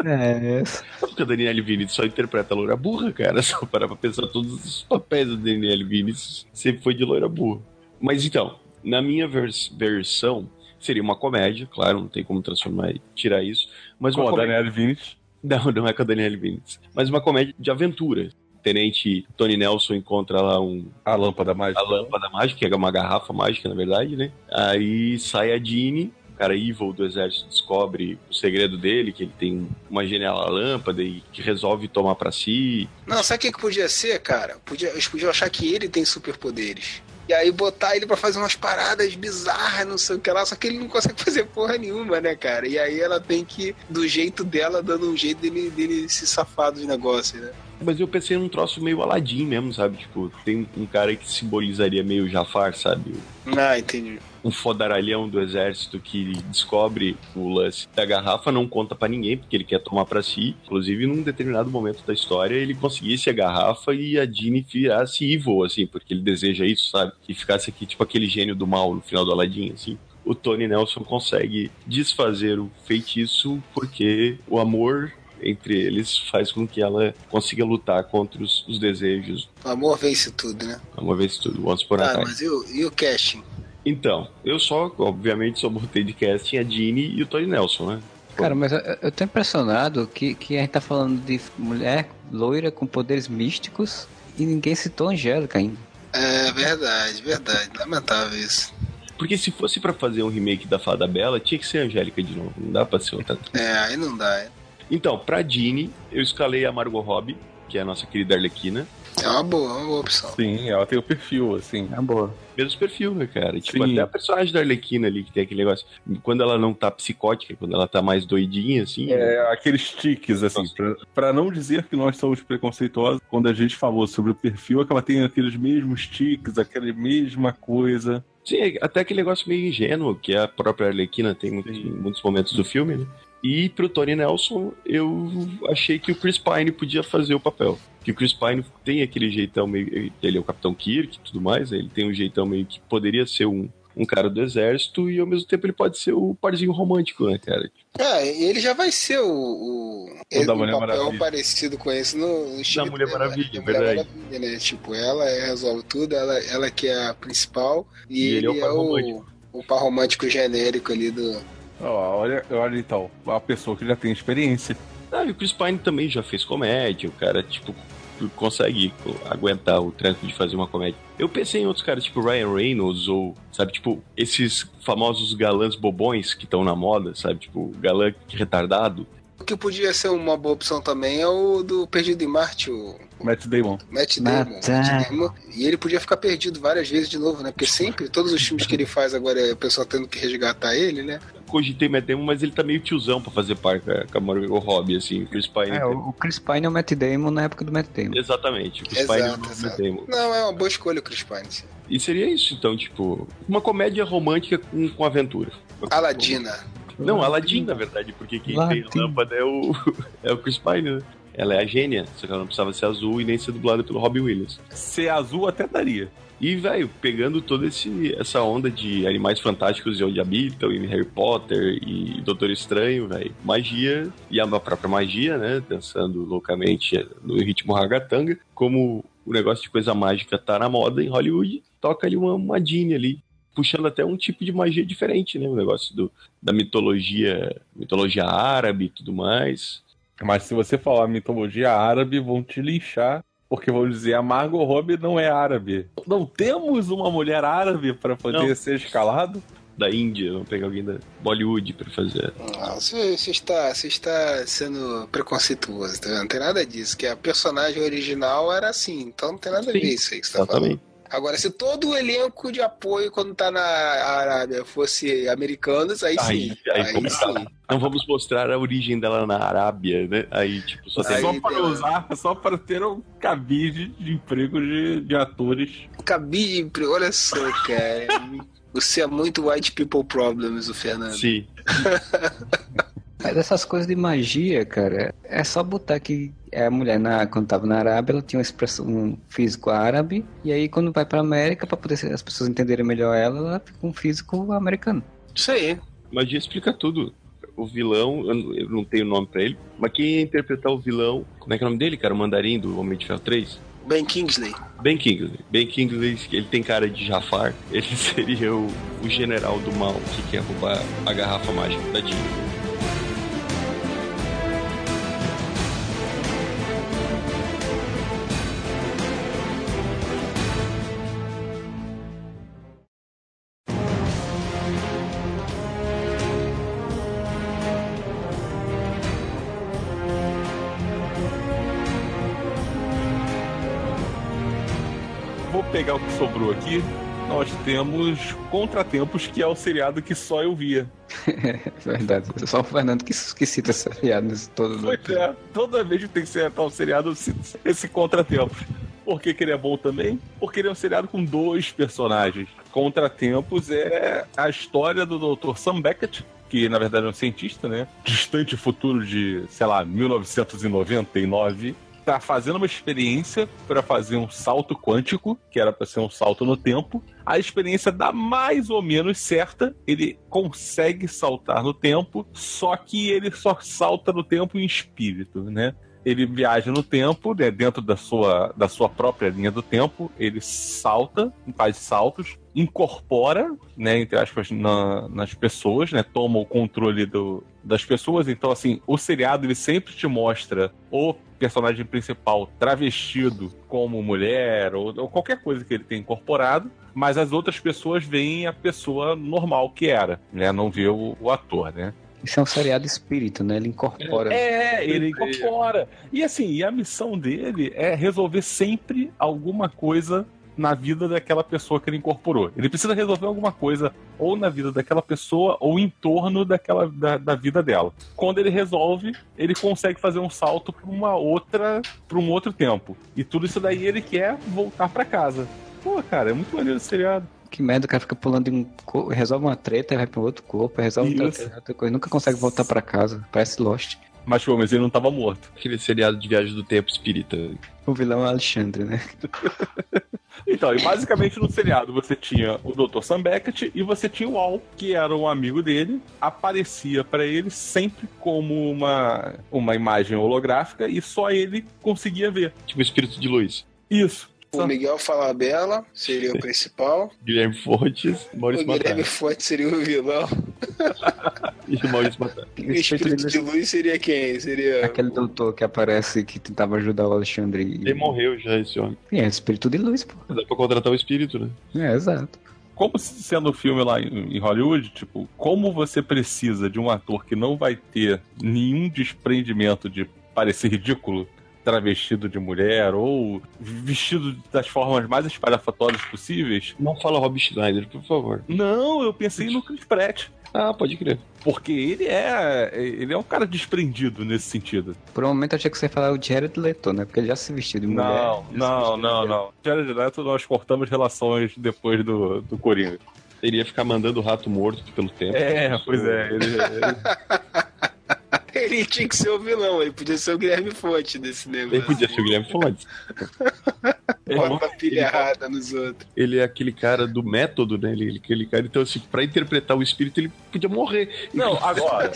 É, é. Porque a Danielle Vinitz só interpreta a loira burra, cara. Só parar pra pensar todos os papéis da Danielle Vinitz sempre foi de loira burra. Mas então, na minha vers versão, seria uma comédia, claro, não tem como transformar e tirar isso, Mas Com uma a comédia... Daniel Vinicius. [LAUGHS] Não, não é com a Danielle Vinicius. Mas uma comédia de aventura. Tenente Tony Nelson encontra lá um, A lâmpada mágica. a lâmpada mágica, que é uma garrafa mágica, na verdade, né? Aí sai a Jeannie, o cara evil do exército descobre o segredo dele, que ele tem uma genial lâmpada e que resolve tomar pra si. Não, sabe o que, que podia ser, cara? Podia, eles podiam achar que ele tem superpoderes. E aí botar ele pra fazer umas paradas bizarras, não sei o que lá, só que ele não consegue [LAUGHS] fazer porra nenhuma, né, cara? E aí ela tem que, do jeito dela, dando um jeito dele, dele se safar dos negócios, né? Mas eu pensei num troço meio Aladdin mesmo, sabe? Tipo, tem um cara que simbolizaria meio Jafar, sabe? Ah, entendi. um fodaralhão do exército que descobre o lance da garrafa, não conta pra ninguém, porque ele quer tomar pra si. Inclusive, num determinado momento da história, ele conseguisse a garrafa e a Jeannie virasse evil, assim, porque ele deseja isso, sabe? E ficasse aqui, tipo, aquele gênio do mal no final do Aladdin, assim. O Tony Nelson consegue desfazer o feitiço porque o amor entre eles faz com que ela consiga lutar contra os, os desejos. O amor vence tudo, né? Uma vez tudo, once a Ah, mas e o, e o casting? Então, eu só, obviamente, só botei de casting a Jeannie e o Tony Nelson, né? Cara, mas eu, eu tô impressionado que, que a gente tá falando de mulher loira com poderes místicos e ninguém citou a Angélica ainda. É verdade, verdade. Lamentável isso. Porque se fosse pra fazer um remake da Fada Bela, tinha que ser Angélica de novo. Não dá pra ser outra. É, aí não dá. É. Então, pra Jeannie, eu escalei a Margot Robbie, que é a nossa querida Arlequina. É uma boa, uma boa opção. Sim, ela tem o perfil, assim. É boa. Mesmo perfil, né, cara? Tipo, Sim. até a personagem da Arlequina ali, que tem aquele negócio. Quando ela não tá psicótica, quando ela tá mais doidinha, assim. É, aqueles tiques, assim, pra, pra não dizer que nós somos preconceituosos, quando a gente falou sobre o perfil, é que ela tem aqueles mesmos tiques, aquela mesma coisa. Sim, até aquele negócio meio ingênuo, que a própria Arlequina tem muito- em muitos momentos do filme, né? E pro Tony Nelson, eu achei que o Chris Pine podia fazer o papel. Que o Chris Pine tem aquele jeitão meio. Ele é o Capitão Kirk e tudo mais, né? ele tem um jeitão meio que poderia ser um, um cara do exército e ao mesmo tempo ele pode ser o parzinho romântico, né, cara? É, ele já vai ser o. o, O da um Mulher papel Maravilha. parecido com esse no, no estilo Mulher dela, Maravilha, da Mulher verdade. Maravilha, né? Tipo, ela resolve tudo, ela, ela que é a principal, e, E ele ele, é o é o, o par romântico genérico ali do. Ó, olha, olha então, a pessoa que já tem experiência. Ah, e o Chris Pine também já fez comédia, o cara, tipo, consegue aguentar o tranco de fazer uma comédia. Eu pensei em outros caras, tipo Ryan Reynolds, ou, sabe, tipo, esses famosos galãs bobões que estão na moda, sabe, tipo, galã retardado. O que podia ser uma boa opção também é o do Perdido em Marte, o Matt Damon. Matt Damon. Matt Damon. E ele podia ficar perdido várias vezes de novo, né? Porque sempre, todos os filmes que ele faz agora é o pessoal tendo que resgatar ele, né? Cogitei Matt Damon, mas ele tá meio tiozão pra fazer par com a- Margot Robbie, assim, o Chris Pine. É, o Chris Pine é o Matt Damon na época do Matt Damon. Exatamente, o Chris Pine é o Exato, Matt exato. Damon. Não, é uma boa escolha o Chris Pine. sim. E seria isso, então, tipo, uma comédia romântica com, com aventura. Aladina. Não, Aladdin, na verdade, porque quem tem a lâmpada é o, [LAUGHS] é o Chris Pine, né? Ela é a gênia, só que ela não precisava ser azul e nem ser dublada pelo Robin Williams. Ser azul até daria. E, velho, pegando toda essa onda de animais fantásticos de onde habitam, e Harry Potter e Doutor Estranho, velho, magia e a própria magia, né? Dançando loucamente no ritmo ragatanga, como o negócio de coisa mágica tá na moda em Hollywood, toca ali uma, uma ali, puxando até um tipo de magia diferente, né? O negócio do, da mitologia, mitologia árabe e tudo mais. Mas se você falar mitologia árabe, vão te linchar. Porque vão dizer, a Margot Robbie não é árabe. Não temos uma mulher árabe para poder Não. ser escalado? Da Índia, vamos pegar alguém da Bollywood pra fazer. Ah, Você, você está, você está sendo preconceituoso, tá vendo? Não tem nada disso, que a personagem original era assim, então não tem nada a ver Sim, isso aí que você está falando. Agora, se todo o elenco de apoio quando tá na Arábia fosse americanos, aí Aí- sim. aí Aí, sim. tá? Não vamos mostrar a origem dela na Arábia, né? Aí, tipo, só tem Aí- só para usar, só para ter um cabide de emprego de, de atores. Cabide, olha só, cara. [LAUGHS] Você é muito white people problems, o Fernando. Sim. [LAUGHS] Mas essas coisas de magia, cara, é só botar que a mulher, na, quando tava na Arábia, ela tinha uma expressão, um físico árabe, e aí quando vai pra América, pra poder as pessoas entenderem melhor ela, ela fica um físico americano. Isso aí. Magia explica tudo. O vilão, eu não- tenho nome pra ele, mas quem ia interpretar o vilão, como é que é o nome dele, cara? O mandarim do Homem de Ferro 3? Ben Kingsley. Ben Kingsley. Ben Kingsley, ele tem cara de Jafar. [LAUGHS] Ele seria o, o general do mal que quer roubar a garrafa mágica da Jean. Pegar o que sobrou aqui, nós temos Contratempos, que é o seriado que só eu via. [LAUGHS] É verdade. Só o Fernando que, que cita esse seriado nesse todo. Pois é, toda vez que tem que ser tal seriado, eu cito esse Contratempos. Por que, que ele é bom também? Porque ele é um seriado com dois personagens. Contratempos é a história do Dr. Sam Beckett, que na verdade é um cientista, né? Distante futuro de, sei lá, 1999, tá fazendo uma experiência para fazer um salto quântico, que era para ser um salto no tempo. A experiência dá mais ou menos certa, ele consegue saltar no tempo, só que ele só salta no tempo em espírito, né? Ele viaja no tempo, né, dentro da sua, da sua própria linha do tempo, ele salta, faz saltos, incorpora, né, entre aspas, na, nas pessoas, né, toma o controle do, das pessoas. Então, assim, o seriado ele sempre te mostra o personagem principal travestido como mulher ou, ou qualquer coisa que ele tenha incorporado, mas as outras pessoas veem a pessoa normal que era, né, não vê o, o ator, né. Isso é um seriado espírito, né? Ele incorpora. É, ele incorpora. E assim, a missão dele é resolver sempre alguma coisa na vida daquela pessoa que ele incorporou. Ele precisa resolver alguma coisa ou na vida daquela pessoa ou em torno daquela da, da vida dela. Quando ele resolve, ele consegue fazer um salto para uma outra, para um outro tempo. E tudo isso daí ele quer voltar para casa. Pô, cara, é muito maneiro esse seriado. Que merda, o cara fica pulando de um corpo, resolve uma treta, vai para outro corpo, resolve outra, outra coisa, nunca consegue voltar para casa. Parece Lost. Mas pelo menos ele não estava morto. Aquele seriado de viagem do tempo espírita. O vilão é Alexandre, né? [LAUGHS] Então, e basicamente no seriado você tinha o Dr. Sam Beckett e você tinha o Al, que era um amigo dele, aparecia para ele sempre como uma, uma imagem holográfica e só ele conseguia ver. Tipo o espírito de luz. Isso. O Miguel Falabella seria o [LAUGHS] principal. Guilherme Fortes, Maurício o Guilherme. Forte seria o vilão. [LAUGHS] E o Maurício Matar. [LAUGHS] O espírito de luz seria quem? Seria. Aquele doutor que aparece que tentava ajudar o Alexandre. E... Ele morreu já, esse homem. Sim, é espírito de luz, pô. Dá pra contratar o espírito, né? É, exato. Como sendo um filme lá em em Hollywood, tipo, como você precisa de um ator que não vai ter nenhum desprendimento de parecer ridículo, travestido de mulher ou vestido das formas mais espalhafatórias possíveis? Não fala Rob Schneider, por favor. Não, eu pensei no Chris Pratt. Ah, pode crer. Porque ele é. Ele é um cara desprendido nesse sentido. Por um momento eu achei que você ia falar o Jared Leto, né? Porque ele já se vestiu de mulher. Não, não, não, não. Jared Leto, nós cortamos relações depois do, do Coringa. Ele ia ficar mandando o rato morto pelo tempo. É, pois é. Ele, ele- [LAUGHS] [LAUGHS] Ele tinha que ser o vilão, ele podia ser o Guilherme Fonte desse Ele negócio. podia ser o Guilherme Fontes. [LAUGHS] ele- Bota a pilha errada nos outros. Ele é aquele cara do método, né? Ele, aquele cara, então, assim, pra interpretar o espírito, ele podia morrer. Não, agora.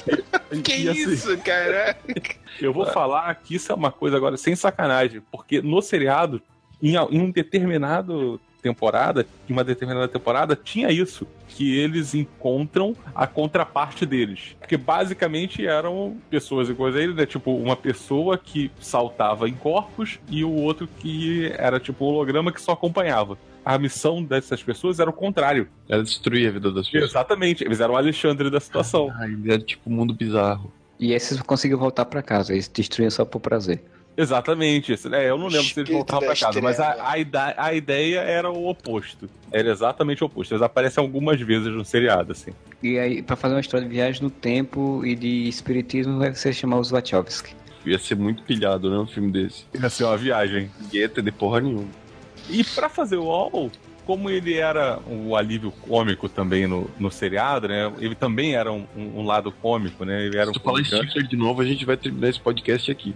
Que e assim, isso, cara? [LAUGHS] Eu vou falar que isso é uma coisa agora sem sacanagem, porque no seriado, em, em um determinado temporada, em uma determinada temporada, tinha isso. Que eles encontram a contraparte deles. Porque basicamente eram pessoas iguais a ele, né? Tipo, uma pessoa que saltava em corpos e o outro que era tipo um holograma que só acompanhava. A missão dessas pessoas era o contrário. Ela destruía a vida das pessoas. Exatamente. Eles eram o Alexandre da situação. Ah, ele era tipo um mundo bizarro. E esses conseguiu voltar pra casa, eles destruíam só por prazer. Exatamente. isso. É, eu não lembro se eles voltavam pra casa, mas a, a, ida- a ideia era o oposto. Era exatamente o oposto. Eles aparecem algumas vezes no seriado, assim. E aí, pra fazer uma história de viagem no tempo e de espiritismo, vai ser chamar os Wachowski. Ia ser muito pilhado, né? Um filme desse. Ia ser uma viagem. Gueta de porra nenhuma. E pra fazer o All, como ele era o alívio cômico também no, no seriado, né? Ele também era um, um- um lado cômico, né? Ele era Se um tu falar. Stifler de novo, a gente vai terminar esse podcast aqui.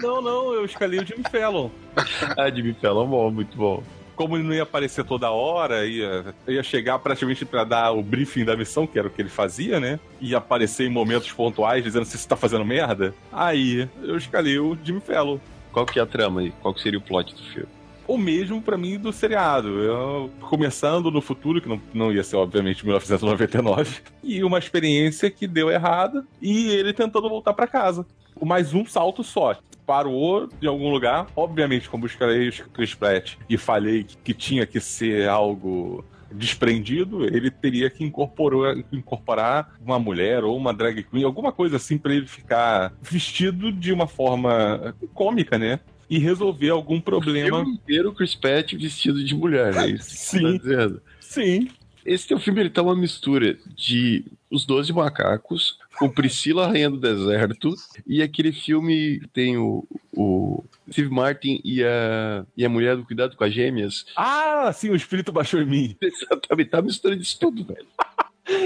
Não, não. Eu escalei o Jimmy Fallon. [LAUGHS] Ah, Jimmy Fallon, bom, muito bom. como ele não ia aparecer toda hora, ia, ia chegar praticamente pra dar o briefing da missão, que era o que ele fazia, né? Ia aparecer em momentos pontuais dizendo se você tá fazendo merda. Aí eu escalei o Jimmy Fallon. Qual que é a trama aí? Qual que seria o plot do filme? O mesmo pra mim do seriado. Eu, começando no futuro, que não, não ia ser, obviamente, 1999, [LAUGHS] e uma experiência que deu errada, e ele tentando voltar pra casa. Mais um salto só. Parou em algum lugar, obviamente, como buscarei o Chris Pratt e falei que, que tinha que ser algo desprendido, ele teria que incorporar, uma mulher ou uma drag queen, alguma coisa assim pra ele ficar vestido de uma forma cômica, né? e resolver algum problema. O filme inteiro Chris Pratt vestido de mulher, é isso? Sim. Tá? Sim. Esse teu filme ele tá uma mistura de Os Doze Macacos, com Priscila Rainha do Deserto, e aquele filme que tem o, o Steve Martin e a, e a mulher do Cuidado com as Gêmeas. Ah, sim, o espírito baixou em mim. [LAUGHS] Exatamente, tá uma mistura disso tudo, velho.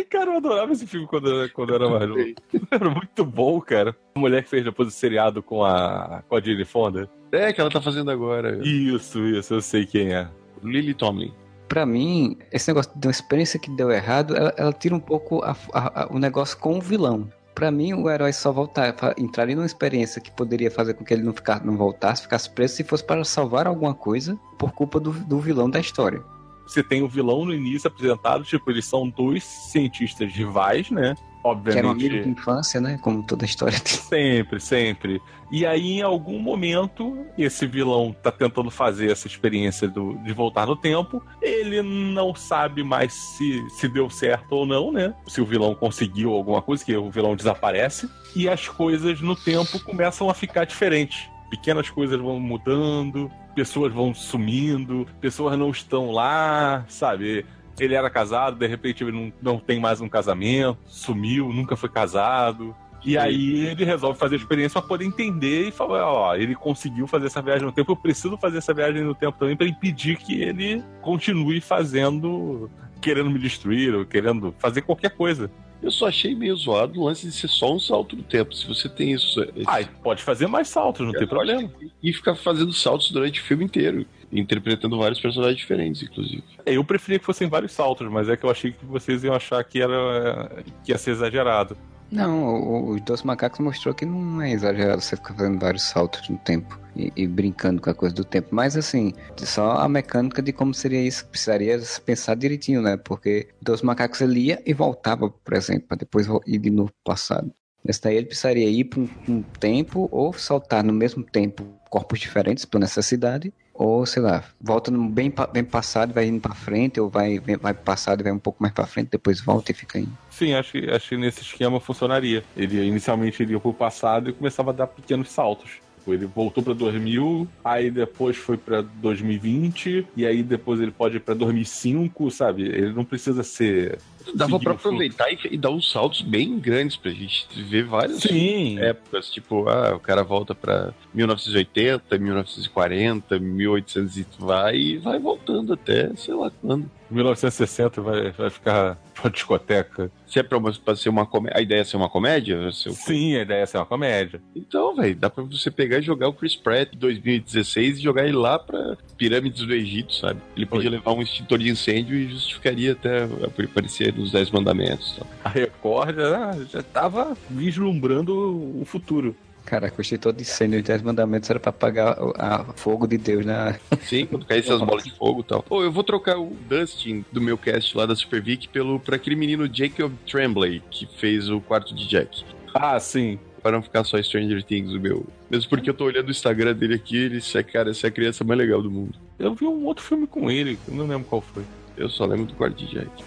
Cara, eu adorava esse filme quando, eu- quando eu era mais novo. Era muito bom, cara. A mulher que fez depois o seriado com a, com a Jane Fonda. É, que ela tá fazendo agora. Isso, isso, eu sei quem é. Lily Tomlin. Pra mim, esse negócio de uma experiência que deu errado, ela, ela tira um pouco a- a- a- o negócio com o vilão. Pra mim, o herói só voltar, entraria numa experiência que poderia fazer com que ele não, ficar, não voltasse, ficasse preso, se fosse para salvar alguma coisa por culpa do, do vilão da história. Você tem o vilão no início apresentado, tipo, eles são dois cientistas rivais, né? Que era um amigo de Obviamente. infância, né? Como toda a história tem. Sempre, sempre. E aí, em algum momento, esse vilão tá tentando fazer essa experiência do, de voltar no tempo. Ele não sabe mais se, se deu certo ou não, né? Se o vilão conseguiu alguma coisa, que o vilão desaparece. E as coisas no tempo começam a ficar diferentes. Pequenas coisas vão mudando, pessoas vão sumindo, pessoas não estão lá, sabe? Ele era casado, de repente ele não, não tem mais um casamento, sumiu, nunca foi casado. E aí ele resolve fazer a experiência para poder entender e falar, ó, ele conseguiu fazer essa viagem no tempo, eu preciso fazer essa viagem no tempo também para impedir que ele continue fazendo, querendo me destruir ou querendo fazer qualquer coisa. Eu só achei meio zoado o lance de ser só um salto do tempo. Se você tem isso. esse- Ah, e pode fazer mais saltos, não tem problema. E ficar fazendo saltos durante o filme inteiro. Interpretando vários personagens diferentes, inclusive. Eu preferia que fossem vários saltos, mas é que eu achei que vocês iam achar que era que ia ser exagerado. Não, os Dois Macacos mostrou que não é exagerado você ficar fazendo vários saltos no tempo e, e brincando com a coisa do tempo. Mas assim, só a mecânica de como seria isso, precisaria pensar direitinho, né? Porque Dois Macacos ele ia e voltava pro presente, para depois ir de novo pro passado. Nesse daí ele precisaria ir para um, um tempo ou saltar no mesmo tempo corpos diferentes por necessidade. Ou, sei lá, volta bem, bem passado e vai indo pra frente, ou vai, vai passado e vai um pouco mais pra frente, depois volta e fica indo. Sim, acho, acho que nesse esquema funcionaria. Ele inicialmente iria pro passado e começava a dar pequenos saltos. Tipo, Ele voltou pra 2000, aí depois foi pra 2020, e aí depois ele pode ir pra 2005, sabe? Ele não precisa ser. Dava fluxo. aproveitar e, e dar uns saltos bem grandes pra gente ver várias Sim, épocas. Tipo, ah, o cara volta pra 1980, 1940, 1800 e vai e vai voltando até sei lá quando. 1960 vai, vai ficar [LAUGHS] pra discoteca. Se é pra, uma, pra ser uma comédia. A ideia é ser uma comédia? Ser o- Sim, a ideia é ser uma comédia. Então, velho, dá pra você pegar e jogar o Chris Pratt de 2016 e jogar ele lá pra pirâmides do Egito, sabe? Ele podia levar um extintor de incêndio e justificaria até aparecer nos Dez Mandamentos. A Record já, já tava vislumbrando o futuro. Cara, gostei todo de cena. Os Dez Mandamentos era pra apagar o a fogo de Deus na. Sim, quando caísse as bolas de fogo e tal. Pô, eu vou trocar o Dustin do meu cast lá da Super Vic pelo, por aquele menino Jacob Tremblay, que fez o quarto de Jack. Ah, sim. Para não ficar só Stranger Things o meu. Mesmo porque eu tô olhando o Instagram dele aqui, ele é, cara, essa é a criança mais legal do mundo. Eu vi um outro filme com ele, eu não lembro qual foi. Eu só lembro do quarto de Jack.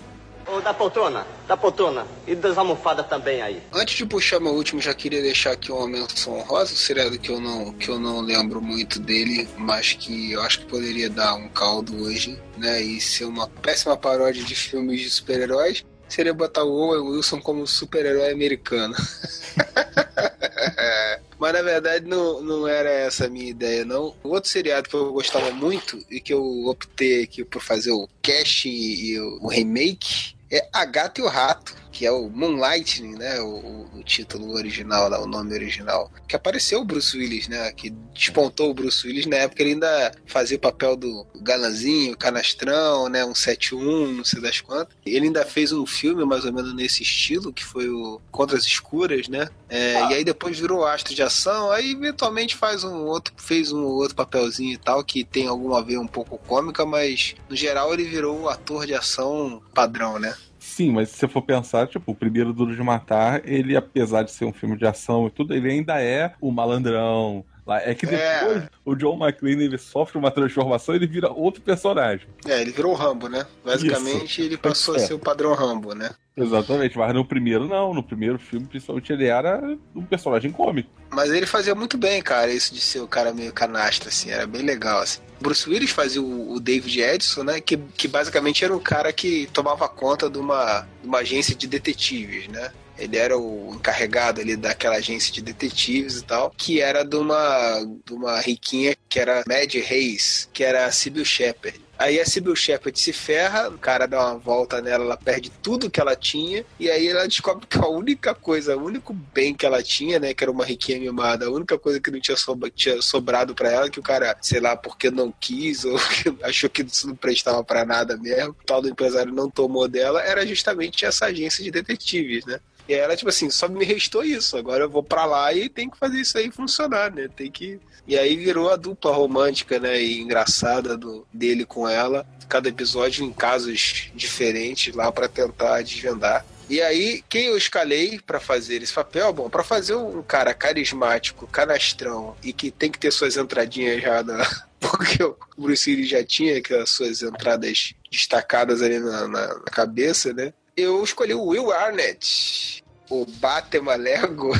Da poltrona, da poltrona. E das almofadas também aí. Antes de puxar meu último, já queria deixar aqui uma menção honrosa, um seriado que eu não, que eu não lembro muito dele, mas que eu acho que poderia dar um caldo hoje, né? E ser uma péssima paródia de filmes de super-heróis. Seria botar o Owen Wilson como super-herói americano. [LAUGHS] Mas na verdade não, não era essa a minha ideia, não. O outro seriado que eu gostava muito e que eu optei aqui por fazer o cast e, e o remake é A Gata e o Rato, que é o Moonlightning, né? O, o- título original, lá, o nome original. Que apareceu o Bruce Willis, né? Que despontou o Bruce Willis na época ele ainda fazia o papel do galanzinho, canastrão, né? Um 71, não sei das quantas. Ele ainda fez um filme mais ou menos nesse estilo, que foi o Contra as Escuras, né? É, E aí depois virou astro de ação, aí eventualmente faz um outro, fez um outro papelzinho e tal, que tem alguma veia um pouco cômica, mas no geral ele virou o ator de ação padrão, né? Sim, mas se você for pensar, tipo, o primeiro Duro de Matar, ele, apesar de ser um filme de ação e tudo, ele ainda é o malandrão, Lá, É que É. depois o John McClane ele sofre uma transformação e ele vira outro personagem. É, ele virou o Rambo, né? Basicamente, ele passou a É. ser o padrão Rambo, né? Exatamente, mas no primeiro não. No primeiro filme, principalmente, ele era um personagem cômico. Mas ele fazia muito bem, cara, isso de ser o cara meio canastra, assim, era bem legal, assim. Bruce Willis fazia o, o David Edison, né, que, que basicamente era um cara que tomava conta de uma, de uma agência de detetives, né. Ele era o encarregado ali daquela agência de detetives e tal, que era de uma, de uma riquinha que era Mad Reis, que era a Sybil Shepherd. Aí a Sybil Shepherd se ferra, o cara dá uma volta nela, ela perde tudo que ela tinha, e aí ela descobre que a única coisa, o único bem que ela tinha, né, que era uma riquinha mimada, a única coisa que não tinha, sobra, tinha sobrado pra ela, que o cara, sei lá, porque não quis, [LAUGHS] ou achou que isso não prestava pra nada mesmo, o tal do empresário não tomou dela, era justamente essa agência de detetives, né? E ela, tipo assim, só me restou isso. Agora eu vou pra lá e tem que fazer isso aí funcionar, né? Tem que. E aí virou a dupla romântica, né? E engraçada do, dele com ela. Cada episódio em casos diferentes lá pra tentar desvendar. E aí, quem eu escalei pra fazer esse papel? Bom, pra fazer um cara carismático, canastrão e que tem que ter suas entradinhas já na. [LAUGHS] Porque o Bruce Willis já tinha aquelas suas entradas destacadas ali na, na- na cabeça, né? Eu escolhi o Will Arnett, o Batman Lego,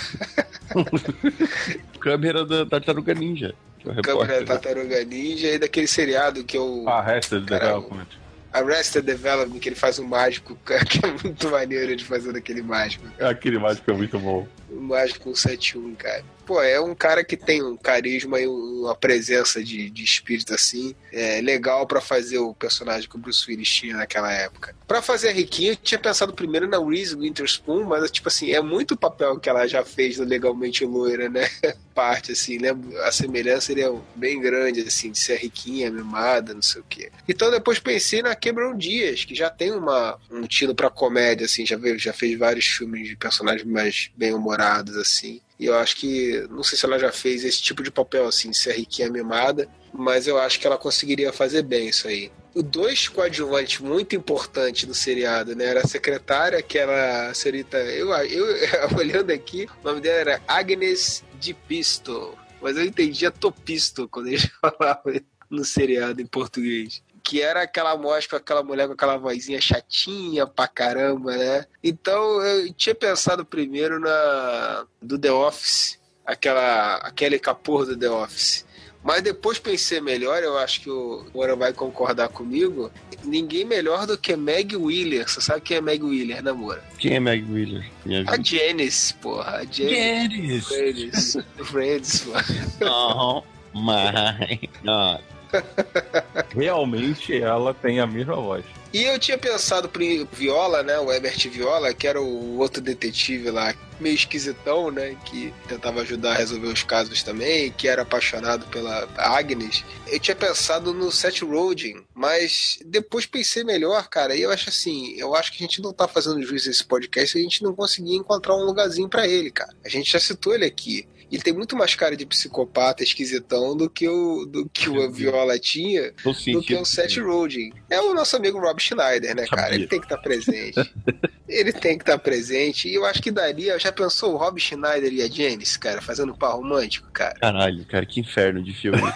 [LAUGHS] Câmera da Tartaruga Ninja. É câmera repórter. Tartaruga Ninja e daquele seriado que é o Arrested Caramba. Development. Arrested Development, que ele faz um mágico, [LAUGHS] que é muito maneiro de fazer daquele mágico. Aquele mágico é muito bom. O mágico 171, cara. Pô, é um cara que tem um carisma e uma presença de, de espírito assim, é legal pra fazer o personagem que o Bruce Willis tinha naquela época. Pra fazer a Riquinha, eu tinha pensado primeiro na Reese Witherspoon, mas tipo assim, é muito papel que ela já fez no Legalmente Loira, né? [LAUGHS] Parte assim, né? A semelhança seria bem grande assim, de ser a Riquinha, mimada, não sei o quê. Então depois pensei na Cameron Diaz, que já tem uma, um tino pra comédia assim, já veio, já fez vários filmes de personagens mais bem humorados assim. E eu acho que, não sei se ela já fez esse tipo de papel assim, ser riquinha mimada, mas eu acho que ela conseguiria fazer bem isso aí. O dois coadjuvantes muito importantes no seriado, né? Era a secretária, que era a senhorita. Eu, eu, [LAUGHS] olhando aqui, o nome dela era Agnes de Pisto. Mas eu entendia Topisto quando eles [LAUGHS] falavam no seriado em português que era aquela com aquela mulher com aquela vozinha chatinha pra caramba, né? Então eu tinha pensado primeiro na do The Office, aquela aquele capor do The Office. Mas depois pensei melhor, eu acho que o Moura vai concordar comigo. Ninguém melhor do que Meg Wheeler. Você sabe quem é Meg Wheeler, né, Moura? Quem é Meg Wheeler? A. Janice, porra. A Janice. Friends. Friends, mano. Oh my God. [LAUGHS] Realmente ela tem a mesma voz. E eu tinha pensado pro Viola, né? O Herbert Viola, que era o outro detetive lá, meio esquisitão, né? Que tentava ajudar a resolver os casos também, que era apaixonado pela Agnes. Eu tinha pensado no Seth Rogen, mas depois pensei melhor, cara. E eu acho assim, eu acho que a gente não tá fazendo juízo nesse podcast se a gente não conseguir encontrar um lugarzinho pra ele, cara. A gente já citou ele aqui. Ele tem muito mais cara de psicopata esquisitão do que o, do que o Viola tinha do que o Seth Rogen. É o nosso amigo Rob Schneider, né, cara? Ele tem que estar presente. [LAUGHS] Ele tem que estar presente. E eu acho que daria. Já pensou o Rob Schneider e a Janice, cara, fazendo par romântico, cara? Caralho, cara, que inferno de filme. [LAUGHS]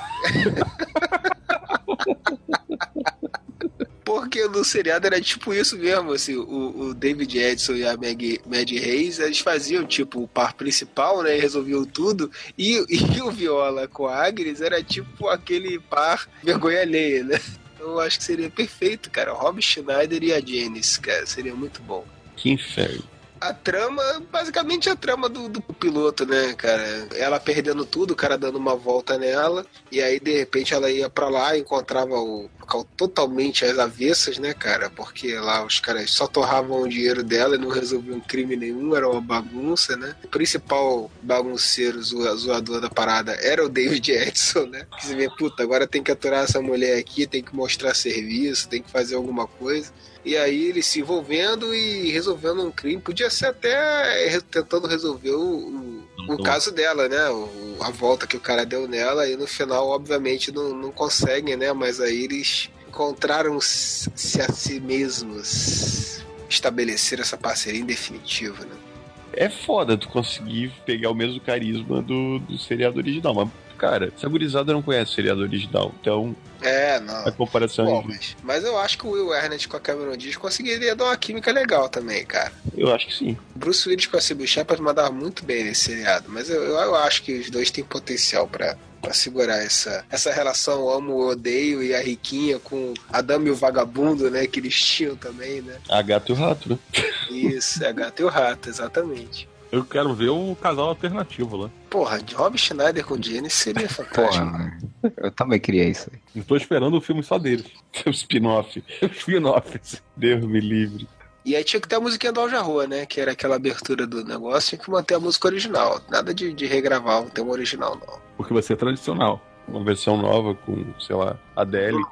Porque no seriado era tipo isso mesmo, assim, o, o David Edson e a Maggie, Maggie Reis, eles faziam tipo o par principal, né, resolviam tudo, e, [LAUGHS] e o Viola com a Agnes era tipo aquele par vergonha alheia, né? Eu acho que seria perfeito, cara, Rob Schneider e a Janice, cara, seria muito bom. que inferno. A trama, basicamente a trama do, do piloto, né, cara? Ela perdendo tudo, o cara dando uma volta nela, e aí de repente ela ia pra lá e encontrava o local totalmente às avessas, né, cara? Porque lá os caras só torravam o dinheiro dela e não resolviam crime nenhum, era uma bagunça, né? O principal bagunceiro, zoa- zoador da parada era o David [LAUGHS] Edson, né? Que você vê, puta, agora tem que aturar essa mulher aqui, tem que mostrar serviço, tem que fazer alguma coisa. E aí ele se envolvendo e resolvendo um crime. Podia ser até re- tentando resolver o, o, o caso dela, né? O- a volta que o cara deu nela. E no final, obviamente, não, não conseguem, né? Mas aí eles encontraram-se a si mesmos. Estabeleceram essa parceria em definitivo, né? é foda tu conseguir pegar o mesmo carisma do, do seriado original. Mas, cara, essa gurizada não conhece o seriado original, então É, não. a comparação Bom, é mas, mas eu acho que o Will Arnett com a Cameron Diaz conseguiria dar uma química legal também, cara. eu acho que sim. Bruce Willis com a Sybil Shepard mandava muito bem nesse seriado, mas eu, eu, eu acho que os dois têm potencial pra, pra segurar essa, essa relação amo-odeio e a riquinha com a dama e o vagabundo, né, que eles tinham também, né? A gato e o rato, né? Isso, é a gata e o rato, exatamente. Eu quero ver o casal alternativo lá. Porra, Rob Schneider com Jenny seria [LAUGHS] fantástico. Porra, eu também queria isso aí. E tô esperando o filme só deles. [LAUGHS] O spin-off. Os spin-offs. Deus me livre. E aí tinha que ter a musiquinha do Al Jarreau, né? Que era aquela abertura do negócio, tinha que manter a música original. Nada de, de regravar o tema original, não. Porque vai ser tradicional. Uma versão nova com, sei lá, Adele. [LAUGHS]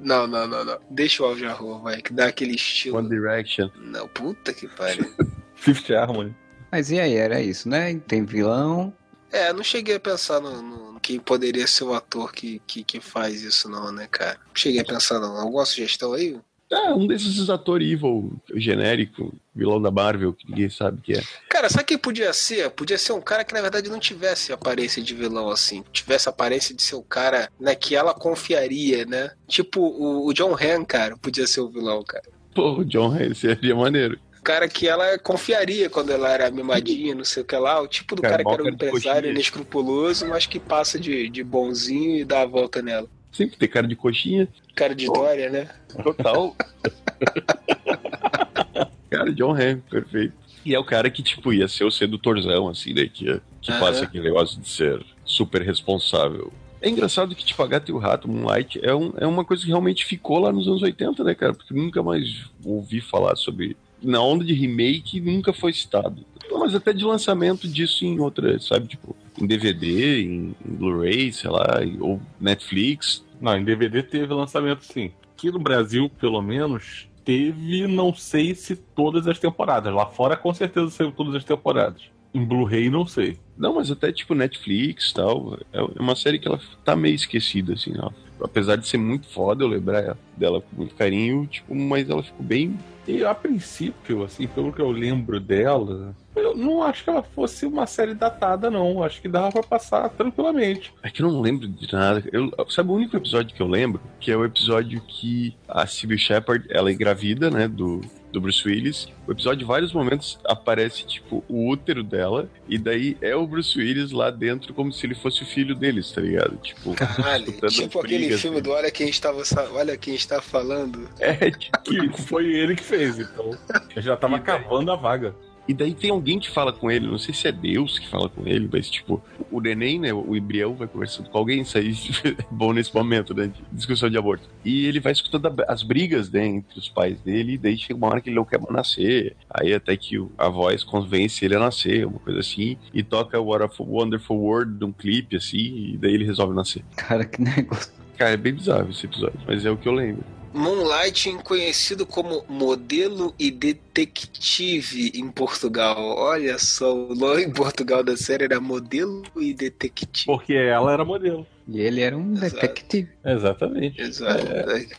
Não, não, não, não. Deixa o Al Jarreau, vai, que dá aquele estilo. One Direction. Não, puta que pariu. Fifth Harmony. Mas e aí, era isso, né? Tem vilão. É, não cheguei a pensar no, no quem poderia ser o ator que, que, que faz isso, não, né, cara? Não cheguei a pensar, não. Alguma sugestão aí? Ah, um desses atores evil, genérico, vilão da Marvel, que ninguém sabe que é. Cara, sabe quem podia ser? Podia ser um cara que na verdade não tivesse aparência de vilão assim. Tivesse aparência de ser o cara né, que ela confiaria, né? Tipo o, o John Han, cara, podia ser o vilão, cara. Pô, o John Hayes seria maneiro. Cara que ela confiaria quando ela era mimadinha, não sei o que lá. O tipo do Cara, cara, que era um empresário inescrupuloso, mas que passa de, de bonzinho e dá a volta nela. Sempre tem cara de coxinha. Cara de Dória, né? Total. [LAUGHS] cara, John Hamm, perfeito. E é o cara que, tipo, ia ser o sedutorzão, assim, né? Que, que Aham. passa aquele negócio de ser super responsável. É engraçado que, tipo, a Gata e o Rato, Moonlight, é, um, é uma coisa que realmente ficou lá nos anos 80, né, cara? Porque nunca mais ouvi falar sobre. Na onda de remake, nunca foi citado. Mas até de lançamento disso em outras, sabe? Tipo, em DVD, em, em Blu-ray, sei lá, ou Netflix. Não, em DVD teve lançamento sim. Aqui no Brasil, pelo menos, teve, não sei se todas as temporadas. Lá fora, com certeza, saiu todas as temporadas. Em Blu-ray, não sei. Não, mas até tipo Netflix e tal. É uma série que ela tá meio esquecida, assim, ó. Apesar de ser muito foda, eu lembrar dela com muito carinho, tipo, mas ela ficou bem. E a princípio, assim, pelo que eu lembro dela, eu não acho que ela fosse uma série datada, não. Acho que dava pra passar tranquilamente. É que eu não lembro de nada. Eu, sabe o único episódio que eu lembro? Que é o episódio que a Sybil Shepard, ela é engravida, né, do, do Bruce Willis. O episódio, em vários momentos, aparece, tipo, o útero dela, e daí é o Bruce Willis lá dentro como se ele fosse o filho deles, tá ligado? Tipo, [LAUGHS] Caralho, tipo aquele brigas filme dele. do Olha Quem Estava, Olha Quem Está Falando. É, tipo, Que foi ele que fez, então. Eu já tava E daí? cavando a vaga. E daí tem alguém que fala com ele, não sei se é Deus que fala com ele, mas tipo, o neném, né, o embrião vai conversando com alguém, isso aí [LAUGHS] é bom nesse momento, né, de discussão de aborto. E ele vai escutando as brigas, né, entre os pais dele, e daí chega uma hora que ele não quer mais nascer, aí até que a voz convence ele a nascer, uma coisa assim, e toca What a Wonderful World num clipe, assim, e daí ele resolve nascer. Cara, que negócio. Cara, é bem bizarro esse episódio, mas é o que eu lembro. Moonlight conhecido como modelo e detetive em Portugal. Olha só, o nome em Portugal da série era modelo e detetive. Porque ela era modelo. E ele era um Exato. detective. Exatamente. Exato.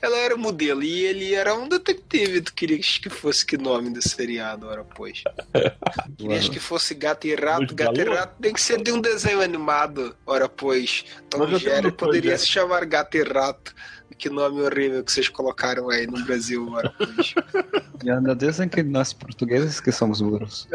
Ela era modelo e ele era um detetive. Tu querias que fosse que nome do seriado, ora pois. [LAUGHS] Querias que fosse gato e rato. Gato e rato tem que ser de um desenho animado, ora pois. Tom Jerry poderia se chamar gato e rato. Que nome horrível que vocês colocaram aí no Brasil. [LAUGHS] E ainda dizem que nós portugueses que somos burros.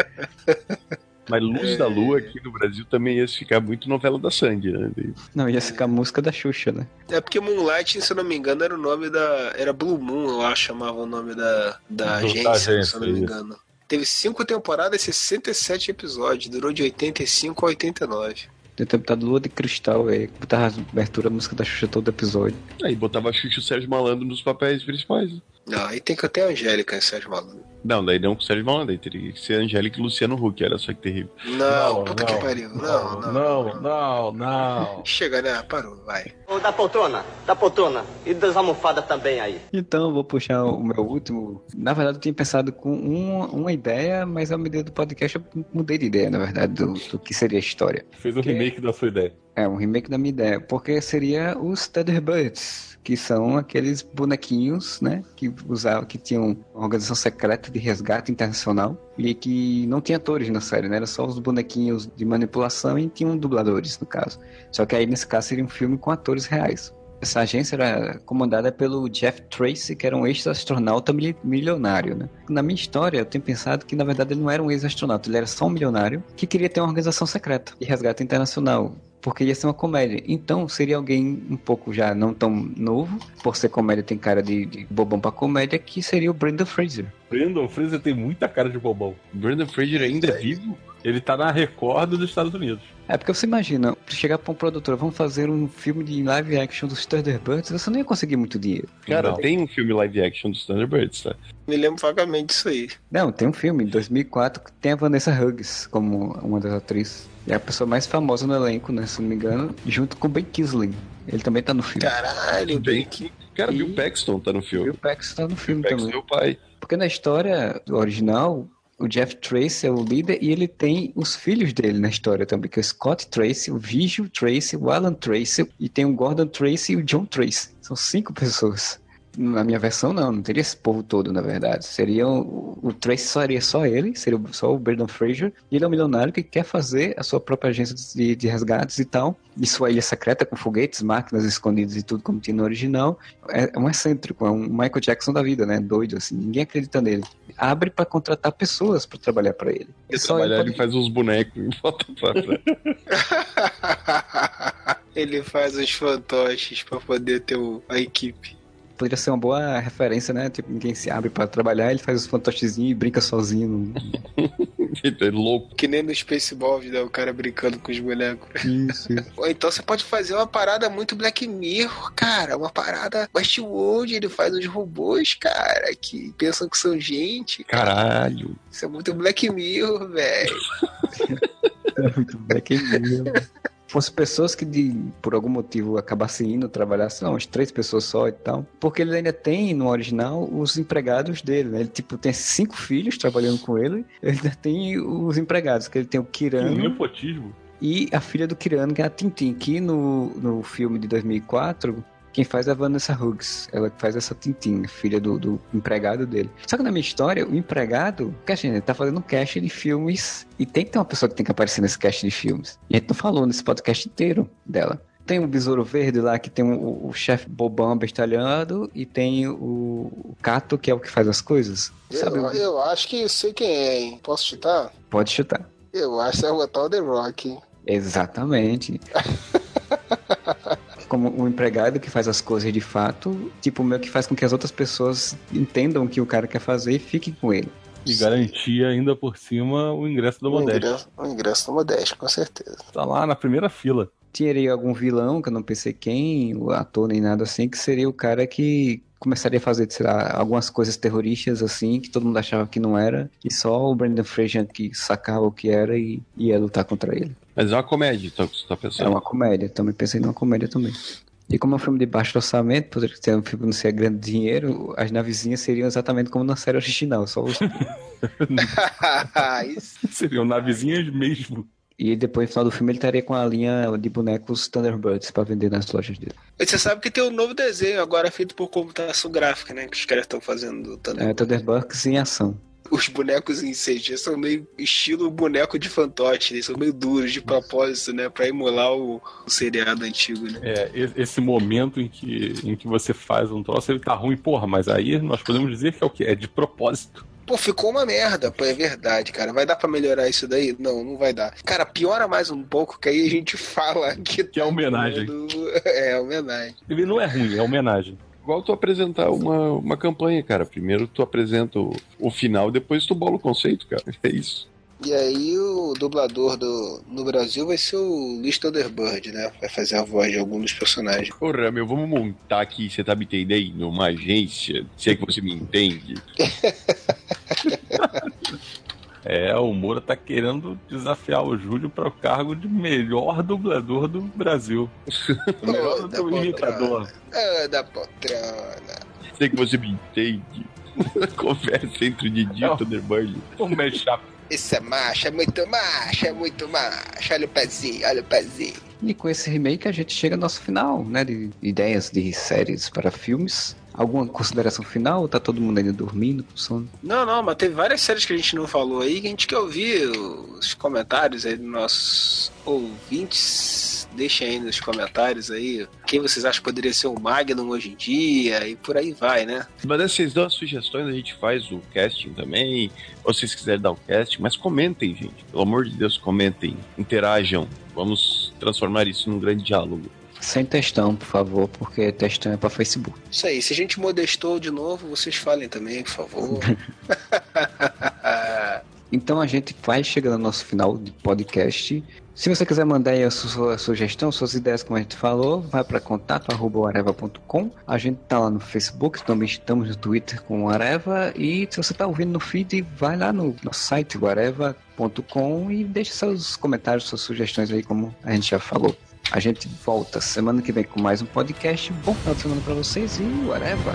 [LAUGHS] Mas Luz da Lua aqui no Brasil também ia ficar muito novela da Sandy, né? Não, ia ficar música da Xuxa, né? É porque Moonlight, se eu não me engano, era o nome da. Era Blue Moon, eu acho, chamava o nome da, da Do- da agência, agência, se eu não me engano. Teve cinco temporadas, 67 episódios, durou de 85 a 89. Deve ter botado Lua de Cristal aí, botava a abertura, a música da Xuxa todo episódio. Aí botava Xuxa e o Sérgio Malandro nos papéis principais. Não, aí tem que ter a Angélica em Sérgio Malandro. Não, daí não com o Sérgio Malandro, aí teria que ser Angélica e Luciano Huck, era só que terrível. Não, puta que pariu. Não, não. não, não, não. [LAUGHS] Chega, né? Parou, vai. Ô, da poltrona, da poltrona. E das almofadas também aí. Então, eu vou puxar o meu último. Na verdade, eu tinha pensado com uma, uma ideia, mas à medida do podcast eu mudei de ideia, na verdade, do, do que seria a história. Fez o Que? remake da sua ideia. É um remake da minha ideia, porque seria os Thunderbirds, que são aqueles bonequinhos, né, que usavam, que tinham organização secreta de resgate internacional e que não tinha atores na série, né, era só os bonequinhos de manipulação e tinham dubladores no caso. Só que aí nesse caso seria um filme com atores reais. Essa agência era comandada pelo Jeff Tracy, que era um ex-astronauta milionário, né? Na minha história, eu tenho pensado que, na verdade, ele não era um ex-astronauta, ele era só um milionário que queria ter uma organização secreta de resgate internacional porque ia ser uma comédia. Então seria alguém um pouco já não tão novo, por ser comédia tem cara de, de bobão pra comédia, que seria o Brendan Fraser. Brendan Fraser tem muita cara de bobão. Brendan Fraser ainda é vivo? Ele tá na Record dos Estados Unidos. É porque você imagina, chegar pra um produtor, vamos fazer um filme de live action dos Thunderbirds, você não ia conseguir muito dinheiro. Cara, Não. tem um filme live action dos Thunderbirds, tá? Me lembro vagamente disso aí. Não, tem um filme, em 2004, que tem a Vanessa Hughes como uma das atrizes. É a pessoa mais famosa no elenco, né, se não me engano, junto com o Ben Kingsley. Ele também tá no filme. Caralho, que. Cara, E- Bill Paxton tá no filme. o Pax tá no filme Paxton também. é o pai. Porque na história original, o Jeff Tracy é o líder e ele tem os filhos dele na história também, que é o Scott Tracy, o Vigil Tracy, o Alan Tracy e tem o Gordon Tracy e o John Tracy. São cinco pessoas. Na minha versão, não, não teria esse povo todo, na verdade. Seria o, o Tracy só seria só ele, seria só o Brendan Fraser, e ele é um milionário que quer fazer a sua própria agência de, de resgates e tal, e sua ilha secreta com foguetes, máquinas escondidas e tudo como tinha no original. É um excêntrico, é um Michael Jackson da vida, né? Doido, assim, ninguém acredita nele. Abre pra contratar pessoas pra trabalhar pra ele. Ele Só trabalhar, ele ele faz uns bonecos e bota pra frente. [LAUGHS] Ele faz os fantoches pra poder ter o- a equipe. Poderia ser uma boa referência, né? Tipo, ninguém se abre pra trabalhar, ele faz os fantochezinhos e brinca sozinho. [LAUGHS] é louco. Que nem no Spaceballs, né? O cara brincando com os bonecos. Isso, isso. Ou então você pode fazer uma parada muito Black Mirror, cara. Uma parada Westworld, ele faz uns robôs, cara, que pensam que são gente. Caralho. Isso é muito Black Mirror, velho. [LAUGHS] É muito Black Mirror. Fosse pessoas que de, por algum motivo acabassem indo trabalhar, sei lá, umas três pessoas só e tal. Porque ele ainda tem no original os empregados dele, né? Ele tipo tem cinco filhos trabalhando com ele, ele ainda tem os empregados, que ele tem o Que Kirano nepotismo. e a filha do Kirano, que é a Tintin, que no, no filme de 2004, quem faz é a Vanessa Hughes. Ela que faz essa Tintin, filha do, do empregado dele. Só que na minha história, o empregado, que a gente tá fazendo um cast de filmes e tem que ter uma pessoa que tem que aparecer nesse cast de filmes. E a gente não falou nesse podcast inteiro dela. Tem o Besouro Verde lá, que tem o, o chefe bobão abestalhado, e tem o, o Cato, que é o que faz as coisas. Sabe? Eu, eu acho que sei quem é, hein? Posso chutar? Pode chutar. Eu acho que é o tal The Rock. Exatamente. [LAUGHS] Como um empregado que faz as coisas de fato, tipo, meio que faz com que as outras pessoas entendam o que o cara quer fazer e fiquem com ele. E garantia ainda por cima o ingresso do O Modeste. o ingresso do Modeste, com certeza. Tá lá na primeira fila. Teria algum vilão, que eu não pensei quem, o ator nem nada assim, que seria o cara que começaria a fazer, sei lá, algumas coisas terroristas assim, que todo mundo achava que não era, e só o Brandon Fraser que sacava o que era e ia lutar contra ele. Mas é uma comédia, então, que você tá É pensando. uma comédia, também pensei numa comédia também. E como é um filme de baixo orçamento, poderia ter um filme que não seria grande dinheiro, as navezinhas seriam exatamente como na série original, só os... [LAUGHS] Isso. [LAUGHS] Seriam navezinhas mesmo. E depois no final do filme ele estaria com a linha de bonecos Thunderbirds pra vender nas lojas dele. E você sabe que tem um novo desenho agora feito por computação gráfica, né? Que os caras estão fazendo do Thunder. É, Thunderbirds em ação. Os bonecos em CG são meio estilo boneco de fantoche, eles são meio duros de propósito, né? Pra emular o, o seriado antigo, né? É, esse momento em que, em que você faz um troço, ele tá ruim, porra, mas aí nós podemos dizer que é o quê? É de propósito. Pô, ficou uma merda, pô, é verdade, cara. Vai dar pra melhorar isso daí? Não, não vai dar. Cara, piora mais um pouco, que aí a gente [LAUGHS] fala que. Que é homenagem. [LAUGHS] É, homenagem. Ele não é ruim, é homenagem. Igual tu apresentar uma, uma campanha, cara. Primeiro tu apresenta o, o final, depois tu bola o conceito, cara. [LAUGHS] É isso. E aí o dublador do, no Brasil vai ser o Luiz Thunderbird, né? Vai fazer a voz de algum dos personagens. Porra, meu, vamos montar aqui, você tá me entendendo? Uma agência, se é que você me entende. [LAUGHS] É, o Moura tá querendo desafiar o Júlio para o cargo de melhor dublador do Brasil. [LAUGHS] O melhor da do imitador. Ah, da poltrona. Se é que você me entende. [LAUGHS] Conversa entre o Didi e o Thunderbird. O mashup. Isso é macho, é muito macho, é muito macho. Olha o pezinho, olha o pezinho. E com esse remake a gente chega ao nosso final, né? De ideias de séries para filmes. Alguma consideração final ou tá todo mundo ainda dormindo com sono? Não, não, mas teve várias séries que a gente não falou aí que a gente quer ouvir os comentários aí dos nossos ouvintes. Deixem aí nos comentários aí quem vocês acham que poderia ser o Magnum hoje em dia e por aí vai, né? Mas vocês dão as sugestões, a gente faz o casting também. Ou se vocês quiserem dar o casting, mas comentem, gente. Pelo amor de Deus, comentem, interajam. Vamos transformar isso num grande diálogo. Sem textão, por favor, porque textão é para Facebook. Isso aí, se a gente modestou de novo, vocês falem também, por favor. [LAUGHS] então a gente vai chegando ao nosso final de podcast. Se você quiser mandar aí a sua sugestão, suas ideias, como a gente falou, vai para contato.areva.com. A gente tá lá no Facebook, também estamos no Twitter com o Areva. E se você tá ouvindo no feed, vai lá no nosso site, areva.com, e deixe seus comentários, suas sugestões aí, como a gente já falou. A gente volta semana que vem com mais um podcast. Bom final de semana pra vocês e whatever.